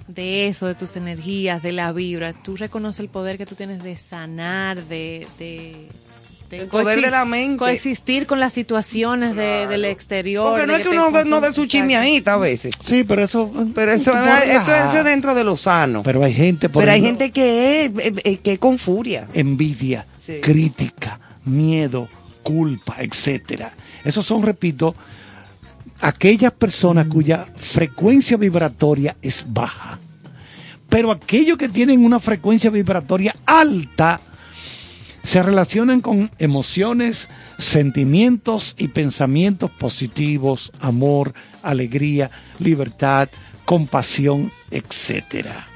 de eso, de tus energías, de la vibra, tú reconoces el poder que tú tienes de sanar, de, de, El poder de la mente. coexistir con las situaciones de- del exterior. Porque no es que uno no de su chismeadita a veces. Sí, pero eso. Pero eso, esto, eso es dentro de lo sano. Pero hay gente, por Pero hay gente que es, eh, eh, que es con furia. envidia, Sí. crítica, miedo, culpa, etcétera. Esos son, repito, aquellas personas cuya frecuencia vibratoria es baja. Pero aquellos que tienen una frecuencia vibratoria alta se relacionan con emociones, sentimientos y pensamientos positivos, amor, alegría, libertad, compasión, etcétera.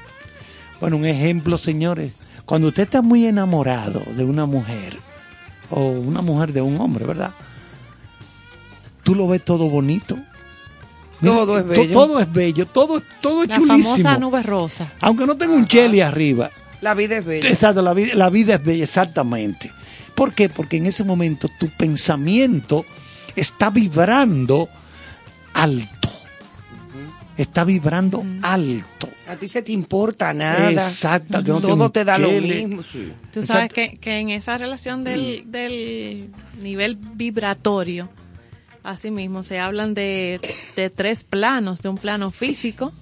Bueno, un ejemplo, señores, cuando usted está muy enamorado de una mujer o una mujer de un hombre, ¿verdad? Tú lo ves todo bonito. Todo es bello. Todo es bello, todo, todo es La chulísimo. famosa nube rosa. Aunque no tenga un cheli arriba. La vida es bella. Exacto, la vida, la vida es bella, exactamente. ¿Por qué? Porque en ese momento tu pensamiento está vibrando alto. Está vibrando alto. A ti se te importa nada. Exacto, que no Todo te da lo mismo. sí. Tú sabes que, que en esa relación del, del nivel vibratorio, así mismo, se hablan de, de tres planos, de un plano físico,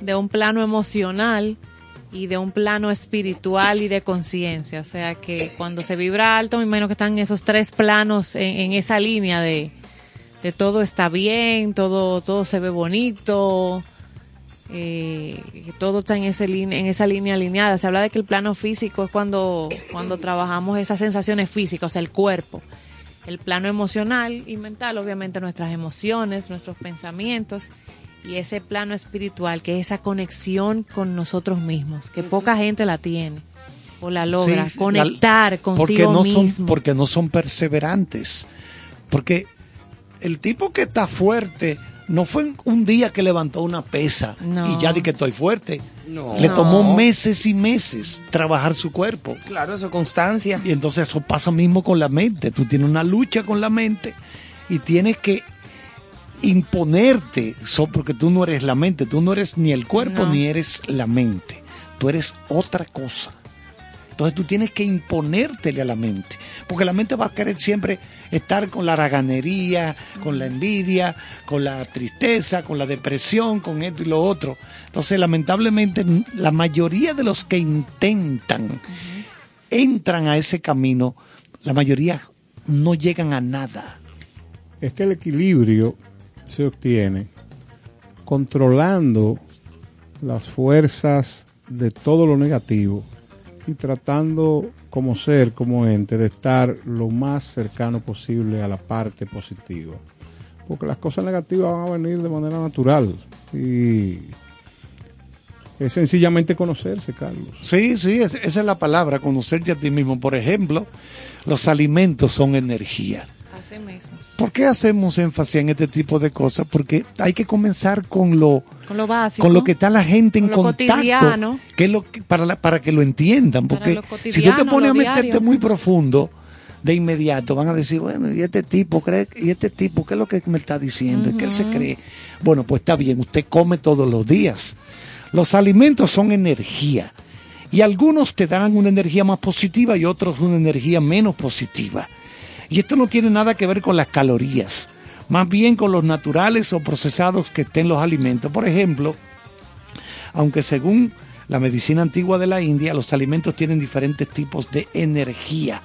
de un plano emocional y de un plano espiritual y de conciencia. O sea que cuando se vibra alto, me imagino que están esos tres planos en, esa línea de, de todo está bien, todo, todo se ve bonito, eh, todo está en, ese en esa línea alineada. Se habla de que el plano físico es cuando, cuando trabajamos esas sensaciones físicas, o sea, el cuerpo. El plano emocional y mental, obviamente nuestras emociones, nuestros pensamientos. Y ese plano espiritual, que es esa conexión con nosotros mismos, que poca gente la tiene o la logra. Sí, conectar la- consigo porque no mismo. Son, porque no son perseverantes. Porque el tipo que está fuerte no fue un día que levantó una pesa No. y ya di que estoy fuerte. No. Le tomó meses y meses trabajar su cuerpo. Claro, eso es constancia. Y entonces eso pasa mismo con la mente. Tú tienes una lucha con la mente y tienes que imponerte, so- porque tú no eres la mente, tú no eres ni el cuerpo No. ni eres la mente, tú eres otra cosa. Entonces tú tienes que imponértele a la mente, porque la mente va a querer siempre estar con la haraganería, con la envidia, con la tristeza, con la depresión, con esto y lo otro. Entonces lamentablemente la mayoría de los que intentan entran a ese camino, la mayoría no llegan a nada. Es que el equilibrio se obtiene controlando las fuerzas de todo lo negativo y tratando como ser, como ente, de estar lo más cercano posible a la parte positiva. Porque las cosas negativas van a venir de manera natural y es sencillamente conocerse, Carlos. Sí, sí, es- esa es la palabra, conocerte a ti mismo. Por ejemplo, los alimentos son energía. Así mismo. ¿Por qué hacemos énfasis en este tipo de cosas? Porque hay que comenzar con lo, Con lo básico. con lo que está la gente en Con contacto, cotidiano. que es lo que- para, la- para que lo entiendan. Porque si tú te pones a meterte diario. muy profundo, de inmediato van a decir, bueno, ¿y este tipo cree, y este tipo qué es lo que me está diciendo? ¿Y qué él se cree? Bueno, pues está bien, usted come todos los días. Los alimentos son energía. Y algunos te darán una energía más positiva y otros una energía menos positiva. Y esto no tiene nada que ver con las calorías, más bien con los naturales o procesados que estén los alimentos. Por ejemplo, aunque según la medicina antigua de la India, los alimentos tienen diferentes tipos de energía.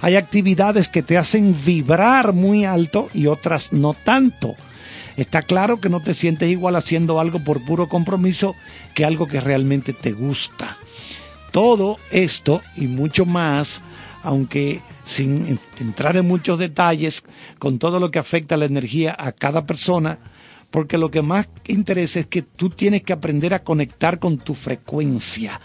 Hay actividades que te hacen vibrar muy alto y otras no tanto. Está claro que no te sientes igual haciendo algo por puro compromiso que algo que realmente te gusta. Todo esto y mucho más, aunque sin en- entrar en muchos detalles, con todo lo que afecta la energía a cada persona, porque lo que más interesa es que tú tienes que aprender a conectar con tu frecuencia,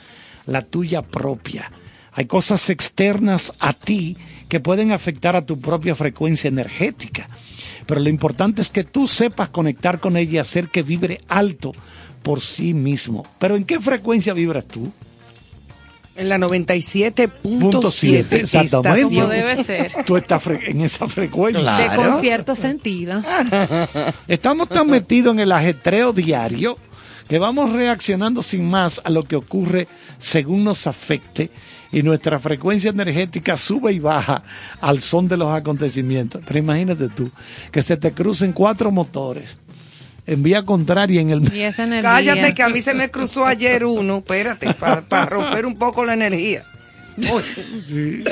la tuya propia. Hay cosas externas a ti que pueden afectar a tu propia frecuencia energética, pero lo importante es que tú sepas conectar con ella y hacer que vibre alto por sí mismo. Pero ¿en qué frecuencia vibras tú? En la 97.7. Punto siete, exactamente. Como debe ser. <laughs> Tú estás fre- en esa frecuencia. De con cierto sentido. <laughs> Estamos tan metidos en el ajetreo diario que vamos reaccionando sin más a lo que ocurre según nos afecte y nuestra frecuencia energética sube y baja al son de los acontecimientos. Pero imagínate tú, que se te crucen cuatro motores en vía contraria en el... Y esa energía. Cállate que a mí se me cruzó ayer uno, espérate, para romper un poco la energía. Oye,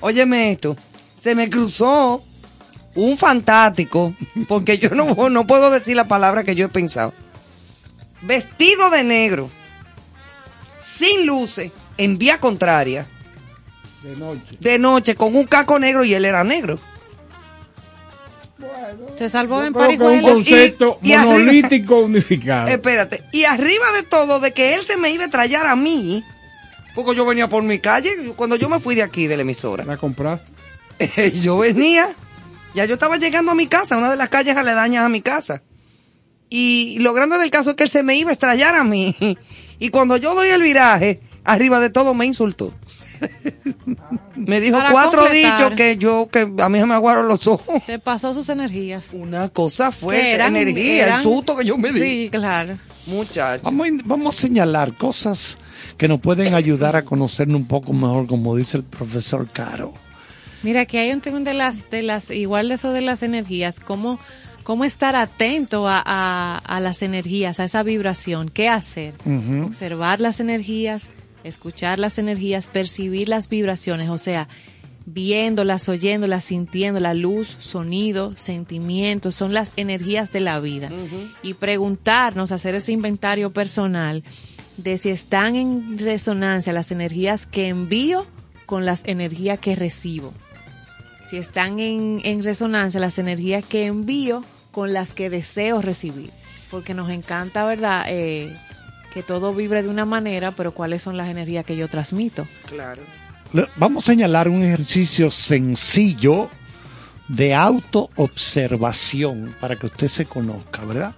Óyeme esto, se me cruzó un fantástico, porque yo no, no puedo decir la palabra que yo he pensado. Vestido de negro, sin luces, en vía contraria, De noche. de noche, con un caco negro y él era negro. Se salvó en es un concepto Y- y arriba- monolítico unificado. Espérate, y arriba de todo, de que él se me iba a trallar a mí, porque yo venía por mi calle, cuando yo me fui de aquí, de la emisora. ¿La compraste? <laughs> yo venía, ya yo estaba llegando a mi casa, una de las calles aledañas a mi casa. Y lo grande del caso es que él se me iba a estrellar a mí. <laughs> Y cuando yo doy el viraje, arriba de todo me insultó. <laughs> Me dijo Para cuatro completar. dichos que yo, que a mí se me aguaron los ojos. Te pasó sus energías. Una cosa fuerte, eran- energía, eran- el susto que yo me di. Sí, claro. Muchacho. Vamos, a- vamos a señalar cosas que nos pueden ayudar a conocernos un poco mejor, como dice el profesor Caro. Mira, que hay un tema de las, de las, igual de eso de las energías, cómo, cómo estar atento a, a, a las energías, a esa vibración, qué hacer, observar las energías, escuchar las energías, percibir las vibraciones, o sea, viéndolas, oyéndolas, sintiendo la luz, sonido, sentimientos, son las energías de la vida. Y preguntarnos, hacer ese inventario personal de si están en resonancia las energías que envío con las energías que recibo. Si están en, en resonancia las energías que envío con las que deseo recibir. Porque nos encanta, ¿verdad? Eh, que todo vibre de una manera, pero ¿cuáles son las energías que yo transmito? Claro. Le- Vamos a señalar un ejercicio sencillo de autoobservación para que usted se conozca, ¿verdad?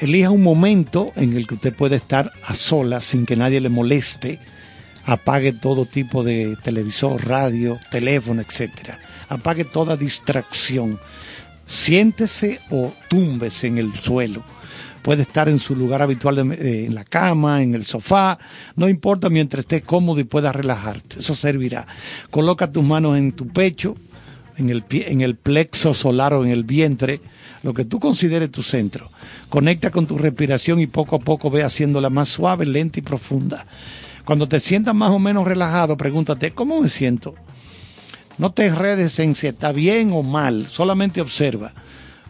Elija un momento en el que usted puede estar a solas sin que nadie le moleste. Apague todo tipo de televisor, radio, teléfono, etcétera. Apague toda distracción. Siéntese o túmbese en el suelo. Puede estar en su lugar habitual, de- eh, en la cama, en el sofá, no importa mientras esté cómodo y pueda relajarte. Eso servirá. Coloca tus manos en tu pecho, en el, pie, en el plexo solar o en el vientre, lo que tú consideres tu centro. Conecta con tu respiración y poco a poco ve haciéndola más suave, lenta y profunda. Cuando te sientas más o menos relajado, pregúntate, ¿cómo me siento? No te enredes en si está bien o mal, solamente observa.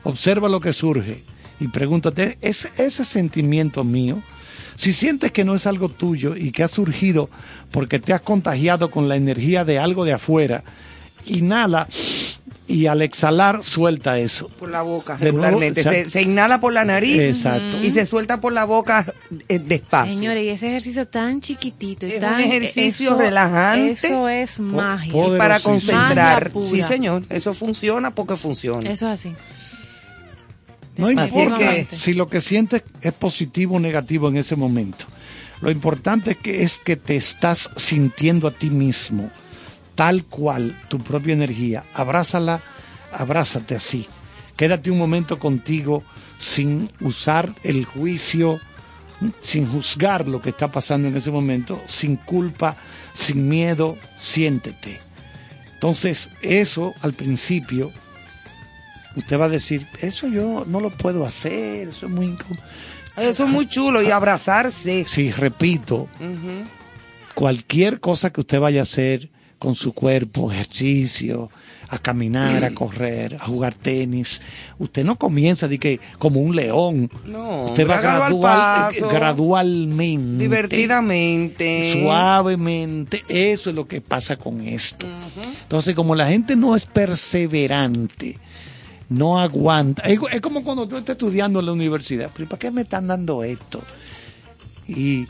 Observa lo que surge y pregúntate, ¿es ese sentimiento mío? Si sientes que no es algo tuyo y que ha surgido porque te has contagiado con la energía de algo de afuera, inhala y al exhalar suelta eso. Por la boca, regularmente. se, inhala por la nariz Exacto. y se suelta por la boca eh, despacio. Señores, y ese ejercicio tan chiquitito y Es tan un ejercicio eso- relajante. Eso es magia. Y para concentrar. Sí, señor. Eso funciona porque funciona. Eso es así. No importa si lo que sientes es positivo o negativo en ese momento. Lo importante es que, es que te estás sintiendo a ti mismo, tal cual, tu propia energía. Abrázala, abrázate así. Quédate un momento contigo sin usar el juicio, sin juzgar lo que está pasando en ese momento, sin culpa, sin miedo, siéntete. Entonces, eso al principio usted va a decir, eso yo no lo puedo hacer, eso es muy incómodo. Eso es muy chulo y abrazarse. Sí, repito, cualquier cosa que usted vaya a hacer con su cuerpo, ejercicio, a caminar, a correr, a jugar tenis, usted no comienza de que como un león. No, usted va gradual- paso. gradualmente. Divertidamente. Suavemente. Eso es lo que pasa con esto. Entonces, como la gente no es perseverante, no aguanta. Es, es como cuando tú estás estudiando en la universidad. ¿Pero para qué me están dando esto? Y,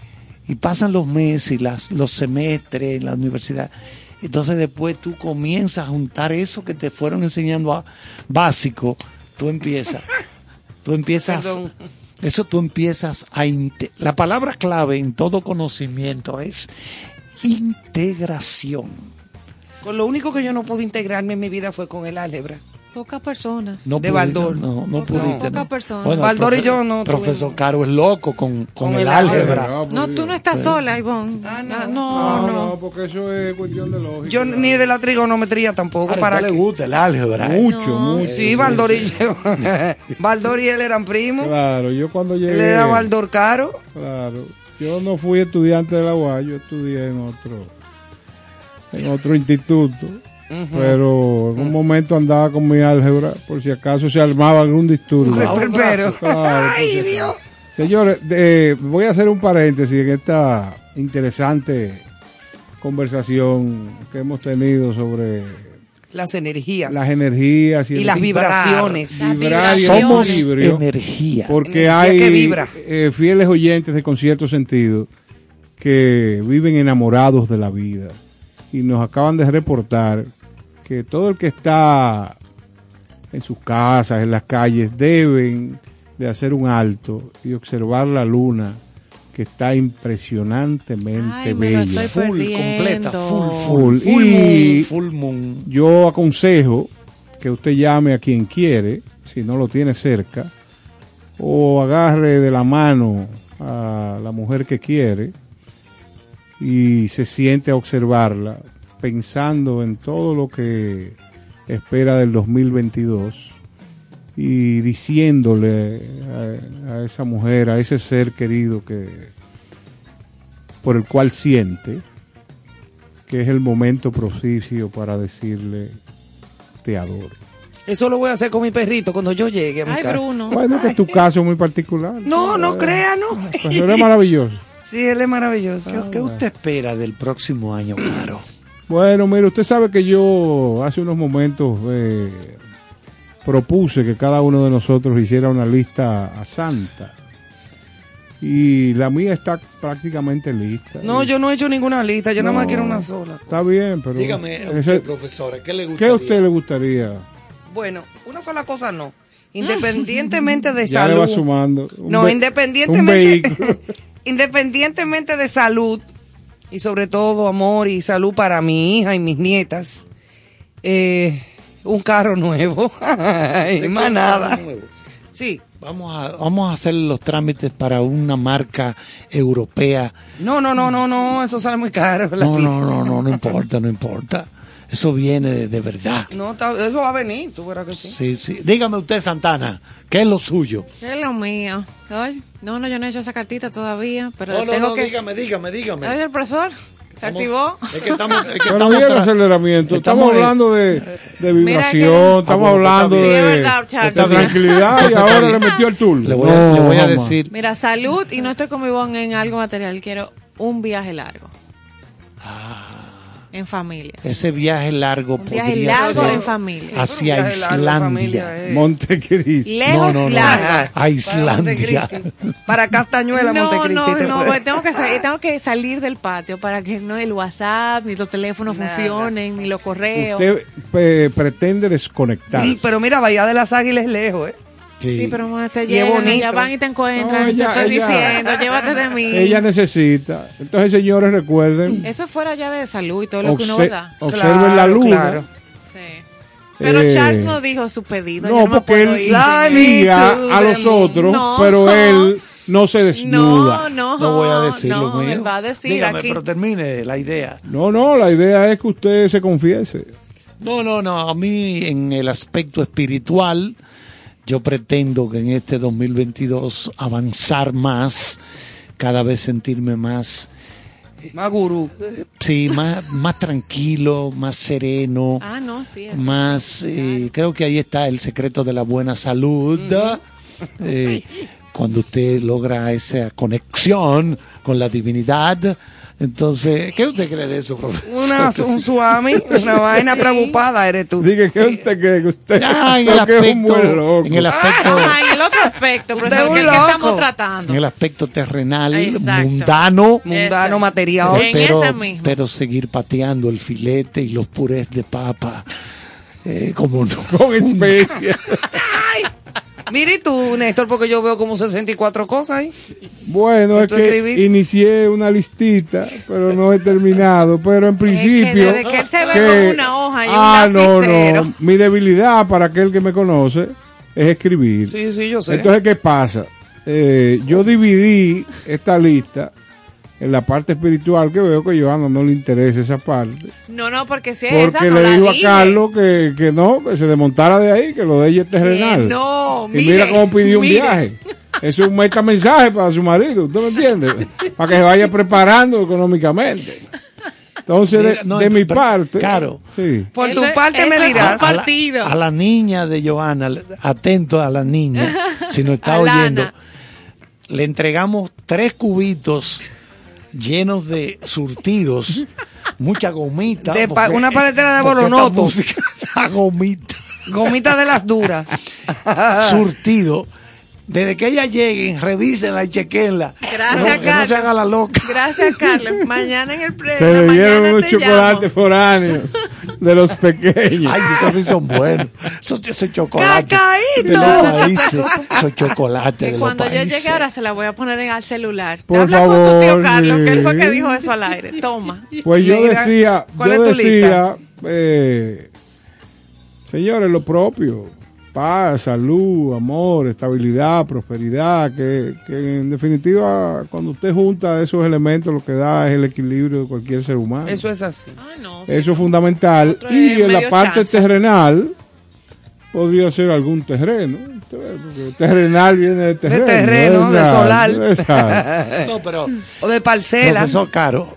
y pasan los meses y las, los semestres en la universidad. Entonces después tú comienzas a juntar eso que te fueron enseñando a- básico. Tú empiezas. <laughs> Tú empiezas. Perdón. Eso tú empiezas a... La palabra clave en todo conocimiento es integración. Con lo único que yo no pude integrarme en mi vida fue con el álgebra. Pocas personas. No De pudiste- Baldor. No, no Poca- pudiste. pocas ¿no? personas. Bueno, Baldor y yo no Profesor tuvimos. Caro es loco con, con, Con el, el álgebra. álgebra. No, tú no estás sola, Ivonne. Ah, no, no, no. porque eso es cuestión de lógica. Yo ni de la trigonometría tampoco. Ahora, para ¿a usted que- le gusta el álgebra? ¿eh? Mucho, mucho. Sí, Baldor y yo. <laughs> Baldor y él eran primos. Claro, yo cuando llegué. Él era Baldor Caro. Claro. Yo no fui estudiante de la UAS, yo estudié en otro, en otro instituto. Pero en un momento andaba con mi álgebra, por si acaso se armaba algún disturbio. Claro, por Ay. Dios. Señores, eh, voy a hacer un paréntesis en esta interesante conversación que hemos tenido sobre Las energías. las energías y, las vibrar, vibraciones. Las Somos equilibrio, energía. porque Energía hay que vibra. eh, fieles oyentes de concierto sentido que viven enamorados de la vida y nos acaban de reportar que todo el que está en sus casas, en las calles, deben de hacer un alto y observar la luna que está impresionantemente Ay, me lo bella. estoy Full, completa, full, Full. full Y moon, full moon. yo aconsejo que usted llame a quien quiere, si no lo tiene cerca, o agarre de la mano a la mujer que quiere y se siente a observarla, pensando en todo lo que espera del 2022 y diciéndole a, a esa mujer, a ese ser querido que por el cual siente que es el momento propicio para decirle te adoro. Eso lo voy a hacer con mi perrito cuando yo llegue a mi Ay, casa. Bruno. Bueno, que es tu <laughs> caso muy particular. No, no crea, no. Pues eres maravilloso. Sí, él es maravilloso. ¿Qué, qué usted espera del próximo año, Caro? <clears throat> Bueno, mire, usted sabe que yo hace unos momentos eh, propuse que cada uno de nosotros hiciera una lista a Santa. Y la mía está prácticamente lista. No, yo no he hecho ninguna lista, yo nada más No. quiero una sola. Está bien, pero... Dígame, usted, profesora, ¿qué le ¿Qué gustaría? a usted le gustaría? Bueno, una sola cosa no. <laughs> Independientemente de Ya salud. le va sumando. Un no, independientemente. <laughs> independientemente de salud y sobre todo amor y salud para mi hija y mis nietas, eh, un carro nuevo. <laughs> Ay, más nada. Sí. Vamos a, vamos a hacer los trámites para una marca europea. No, no, no, no, no, eso sale muy caro. No, no, no, no, no importa, no importa. Eso viene de, de verdad. No, eso va a venir, tú verás que sí. Sí, sí. Dígame usted, Santana, ¿qué es lo suyo? ¿Qué es lo mío? Oye, no, no, yo no he hecho esa cartita todavía, pero No, no, tengo no, que... dígame, dígame, dígame. Oye, el profesor, se activó. Es que estamos, es que Pero estamos bien el tra- aceleramiento. Estamos, hablando de, de Mira vibración, que- estamos Ah, bueno, hablando de, verdad, de tranquilidad y <laughs> ahora le metió el tour. Le voy a, le voy a No, decir. Mira, salud y no estoy con mi bon en algo material, quiero un viaje largo. En familia. Ese viaje largo Un viaje podría largo ser en familia. hacia Un viaje largo en Islandia. familia, eh. Montecristi. Lejos, No, no, no. largo. A Islandia. Montecristi. Para Castañuela, No, Montecristi. no, te no, fue. tengo que, salir, tengo que salir del patio para que no el WhatsApp, ni los teléfonos Nada. funcionen, ni los correos. Usted pe- pretende desconectar. Sí, Pero mira, Bahía de las Águilas es lejos, ¿eh? Sí, pero más te Y es llegan, bonito. allá van y te encuentran. No, ella- te estoy ella- diciendo, llévate de mí. Ella necesita. Entonces, señores, recuerden, Eso es fuera ya de salud y todo lo que uno da. observen la luna. claro. Sí. Pero Eh, Charles no dijo su pedido. No, porque él to a los otros, No. pero él no se desnuda. No, no, No voy a decir lo no, mío. él va a decir Dígame, aquí. pero termine la idea. No, no, la idea es que usted se confiese. No, no, no. A mí, en el aspecto espiritual, yo pretendo que en este 2022 avanzar más, cada vez sentirme más, Más gurú. sí, más, más tranquilo, más sereno. Ah, no, sí. Eso más eh, creo que ahí está el secreto de la buena salud Eh, <laughs> cuando usted logra esa conexión con la divinidad entonces ¿qué usted cree de eso profesor? Una, un suami, una <laughs> vaina preocupada eres tú. Dije que usted cree que usted Ah, en <laughs> el es un buen aspecto loco. en el aspecto Ah, en el otro aspecto, profesor, es que es que estamos tratando. en el aspecto terrenal Exacto. mundano Mundano, material. En pero, ese mismo. pero seguir pateando el filete y los purés de papa eh, como no Con especia. <laughs> Mira y tú, Néstor, porque yo veo como 64 cosas ahí. Bueno, ¿Qué es que escribiste? inicié una listita, pero no he terminado. Pero en principio. desde que él se ve que- con una hoja y un ah, no, no. Mi debilidad para aquel que me conoce es escribir. Sí, sí, yo sé. Entonces, ¿qué pasa? Eh, yo dividí esta lista en la parte espiritual que veo que a Johanna no le interesa esa parte. No, no, porque si es esa, Porque no le la digo a. Carlos que, que no, que se desmontara de ahí, que lo de ella es terrenal. no, y mire, mira cómo pidió un mire. viaje. Eso es un metamensaje para su marido, ¿usted me entiende? para que se vaya preparando económicamente. Entonces, de, Mira, no, de mi pero, parte, Caro. sí. Por tu parte eso me dirás. a la, Partido. a la niña de Johanna, atento a la niña, si nos <laughs> está oyendo, le entregamos tres cubitos llenos de surtidos, mucha gomita. De pa- porque- una paletera de porque esta bolonoto. música da gomita, Gomita de las duras. <laughs> surtido. Desde que ella llegue, revísenla y chequenla. Gracias, no, que no Carlos. se haga la loca. Gracias, Carlos. Mañana en el premio. Se le dieron mañana unos chocolates foráneos de los pequeños. Ay, esos sí son buenos. Esos, esos chocolates ¡Cacaíto! de los países. Esos chocolates Que de los cuando yo países. llegue ahora se la voy a poner en al celular. Por Habla con tu tío favor, Carlos, que él fue que dijo eso al aire. Toma. Pues yo Mira, decía, ¿cuál yo es tu decía, eh, señores, lo propio, paz, salud, amor, estabilidad, prosperidad, que, que en definitiva cuando usted junta esos elementos lo que da es el equilibrio de cualquier ser humano. Eso es así. Eso es fundamental. Otro Y es en la parte terrenal podría ser algún terreno. Usted ve, porque terrenal viene de terreno. terreno, de solar. <laughs> No, pero O de parcela. Profesor Caro,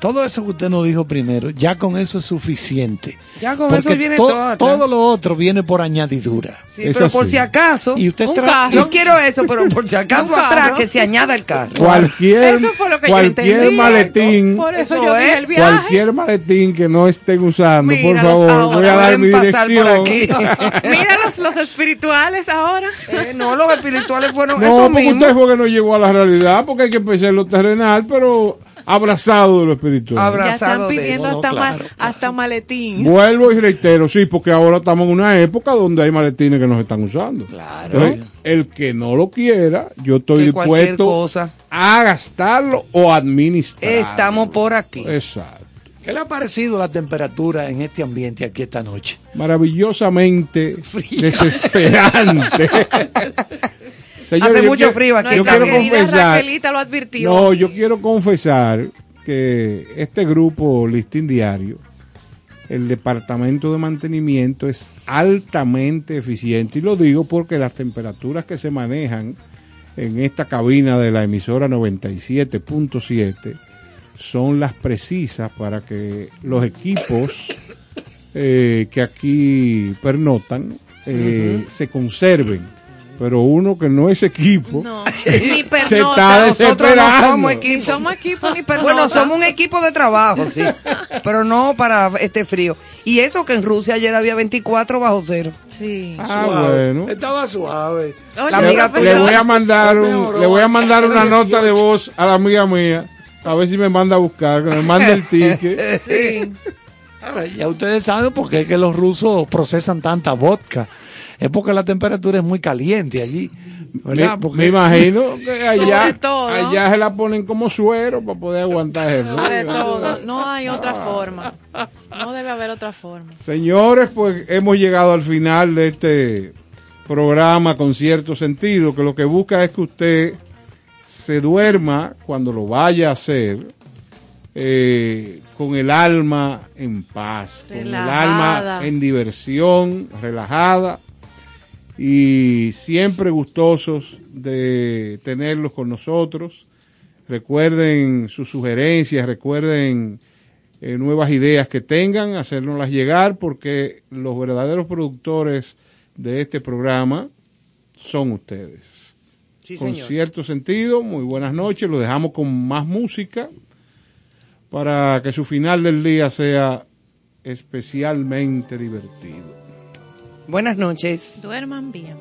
todo eso que usted nos dijo primero, ya con eso es suficiente. Ya con Porque eso viene to- todo. atrás. todo lo otro viene por añadidura. Sí, pero por si acaso. Y usted un carro. Yo quiero eso, pero por si <laughs> acaso atrás que se añada el carro. Cualquier, Eso fue lo que yo cualquier entendí. maletín, Por eso, Eso yo es. dije el viaje. cualquier maletín que no estén usando, por favor, ahora. voy a dar mi dirección. aquí. <laughs> <laughs> Mira los, espirituales ahora. Eh, no, los espirituales fueron No, eso porque mismo. usted fue que no llegó a la realidad, porque hay que empezar en lo terrenal, pero abrazado de lo espiritual. Ya Abrazado están de pidiendo eso. hasta, No, ma- claro, hasta maletín. Vuelvo y reitero, sí, porque ahora estamos en una época donde hay maletines que nos están usando. Claro. el que no lo quiera, yo estoy dispuesto cosa. a gastarlo o administrar. Estamos por aquí. Exacto. ¿Qué le ha parecido la temperatura en este ambiente aquí esta noche? Maravillosamente <laughs> desesperante. <laughs> Señores, Hace mucho frío aquí. Yo quiero confesar. Lo advirtió. No, yo quiero confesar que este grupo Listín Diario, el departamento de mantenimiento es altamente eficiente y lo digo porque las temperaturas que se manejan en esta cabina de la emisora 97.7 son las precisas para que los equipos eh, que aquí pernotan eh, se conserven. Pero uno que no es equipo No, <laughs> ni se pernota. está Nosotros no desesperando. somos Ni somos equipo ni pernota. Bueno, somos un equipo de trabajo, sí. <laughs> pero no para este frío. Y eso que en Rusia ayer había 24 bajo cero. Sí. Ah, Suave. bueno. Estaba suave. Oye, La amiga Le, voy a mandar un, le voy a mandar una nota de 18. voz a la amiga mía a ver si me manda a buscar, que me mande el <laughs> ticket. Sí. Ya ustedes saben por qué es que los rusos procesan tanta vodka. Es porque la temperatura es muy caliente allí. Me, ¿verdad? Porque- me imagino <laughs> que allá, todo. allá se la ponen como suero para poder aguantar eso. Sobre todo, no hay otra forma. No debe haber otra forma. Señores, pues hemos llegado al final de este programa con cierto sentido, que lo que busca es que usted se duerma cuando lo vaya a hacer eh, con el alma en paz, con el alma en diversión, relajada y siempre gustosos de tenerlos con nosotros. Recuerden sus sugerencias, recuerden eh, nuevas ideas que tengan, hacérnoslas llegar, porque los verdaderos productores de este programa son ustedes. Sí, con señor. cierto sentido, muy buenas noches, lo dejamos con más música para que su final del día sea especialmente divertido. Buenas noches. Duerman bien.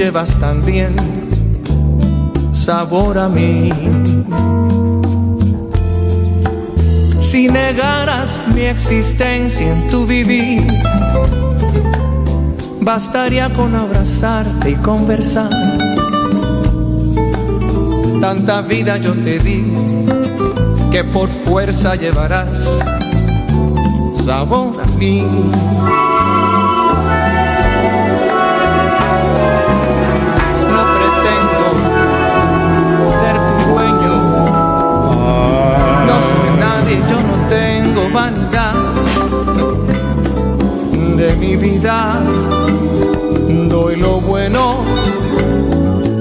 Llevas también sabor a mí. Si negaras mi existencia en tu vivir, bastaría con abrazarte y conversar. Tanta vida yo te di que por fuerza llevarás sabor a mí. Mi vida. Doy lo bueno,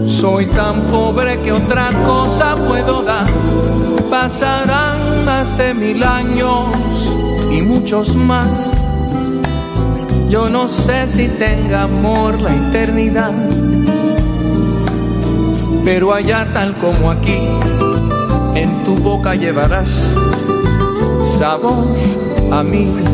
soy tan pobre que otra cosa puedo dar. Pasarán más de mil años y muchos más. Yo no sé si tenga amor la eternidad, pero allá tal como aquí, en tu boca llevarás sabor a mí.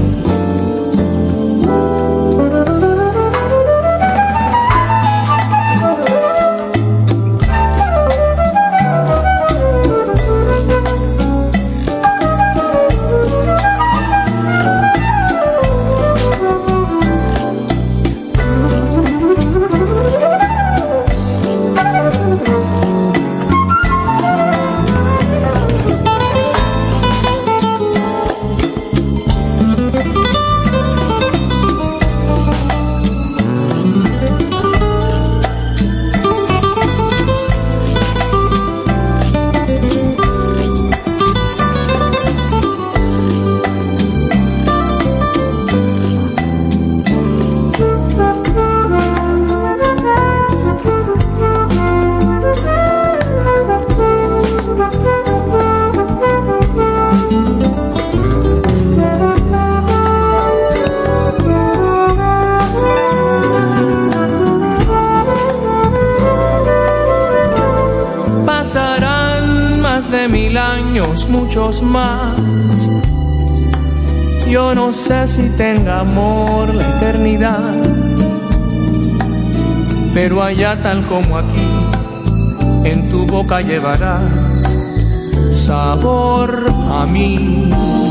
Muchos más. Yo no sé si tenga amor la eternidad, pero allá tal como aquí, en tu boca llevarás sabor a mí.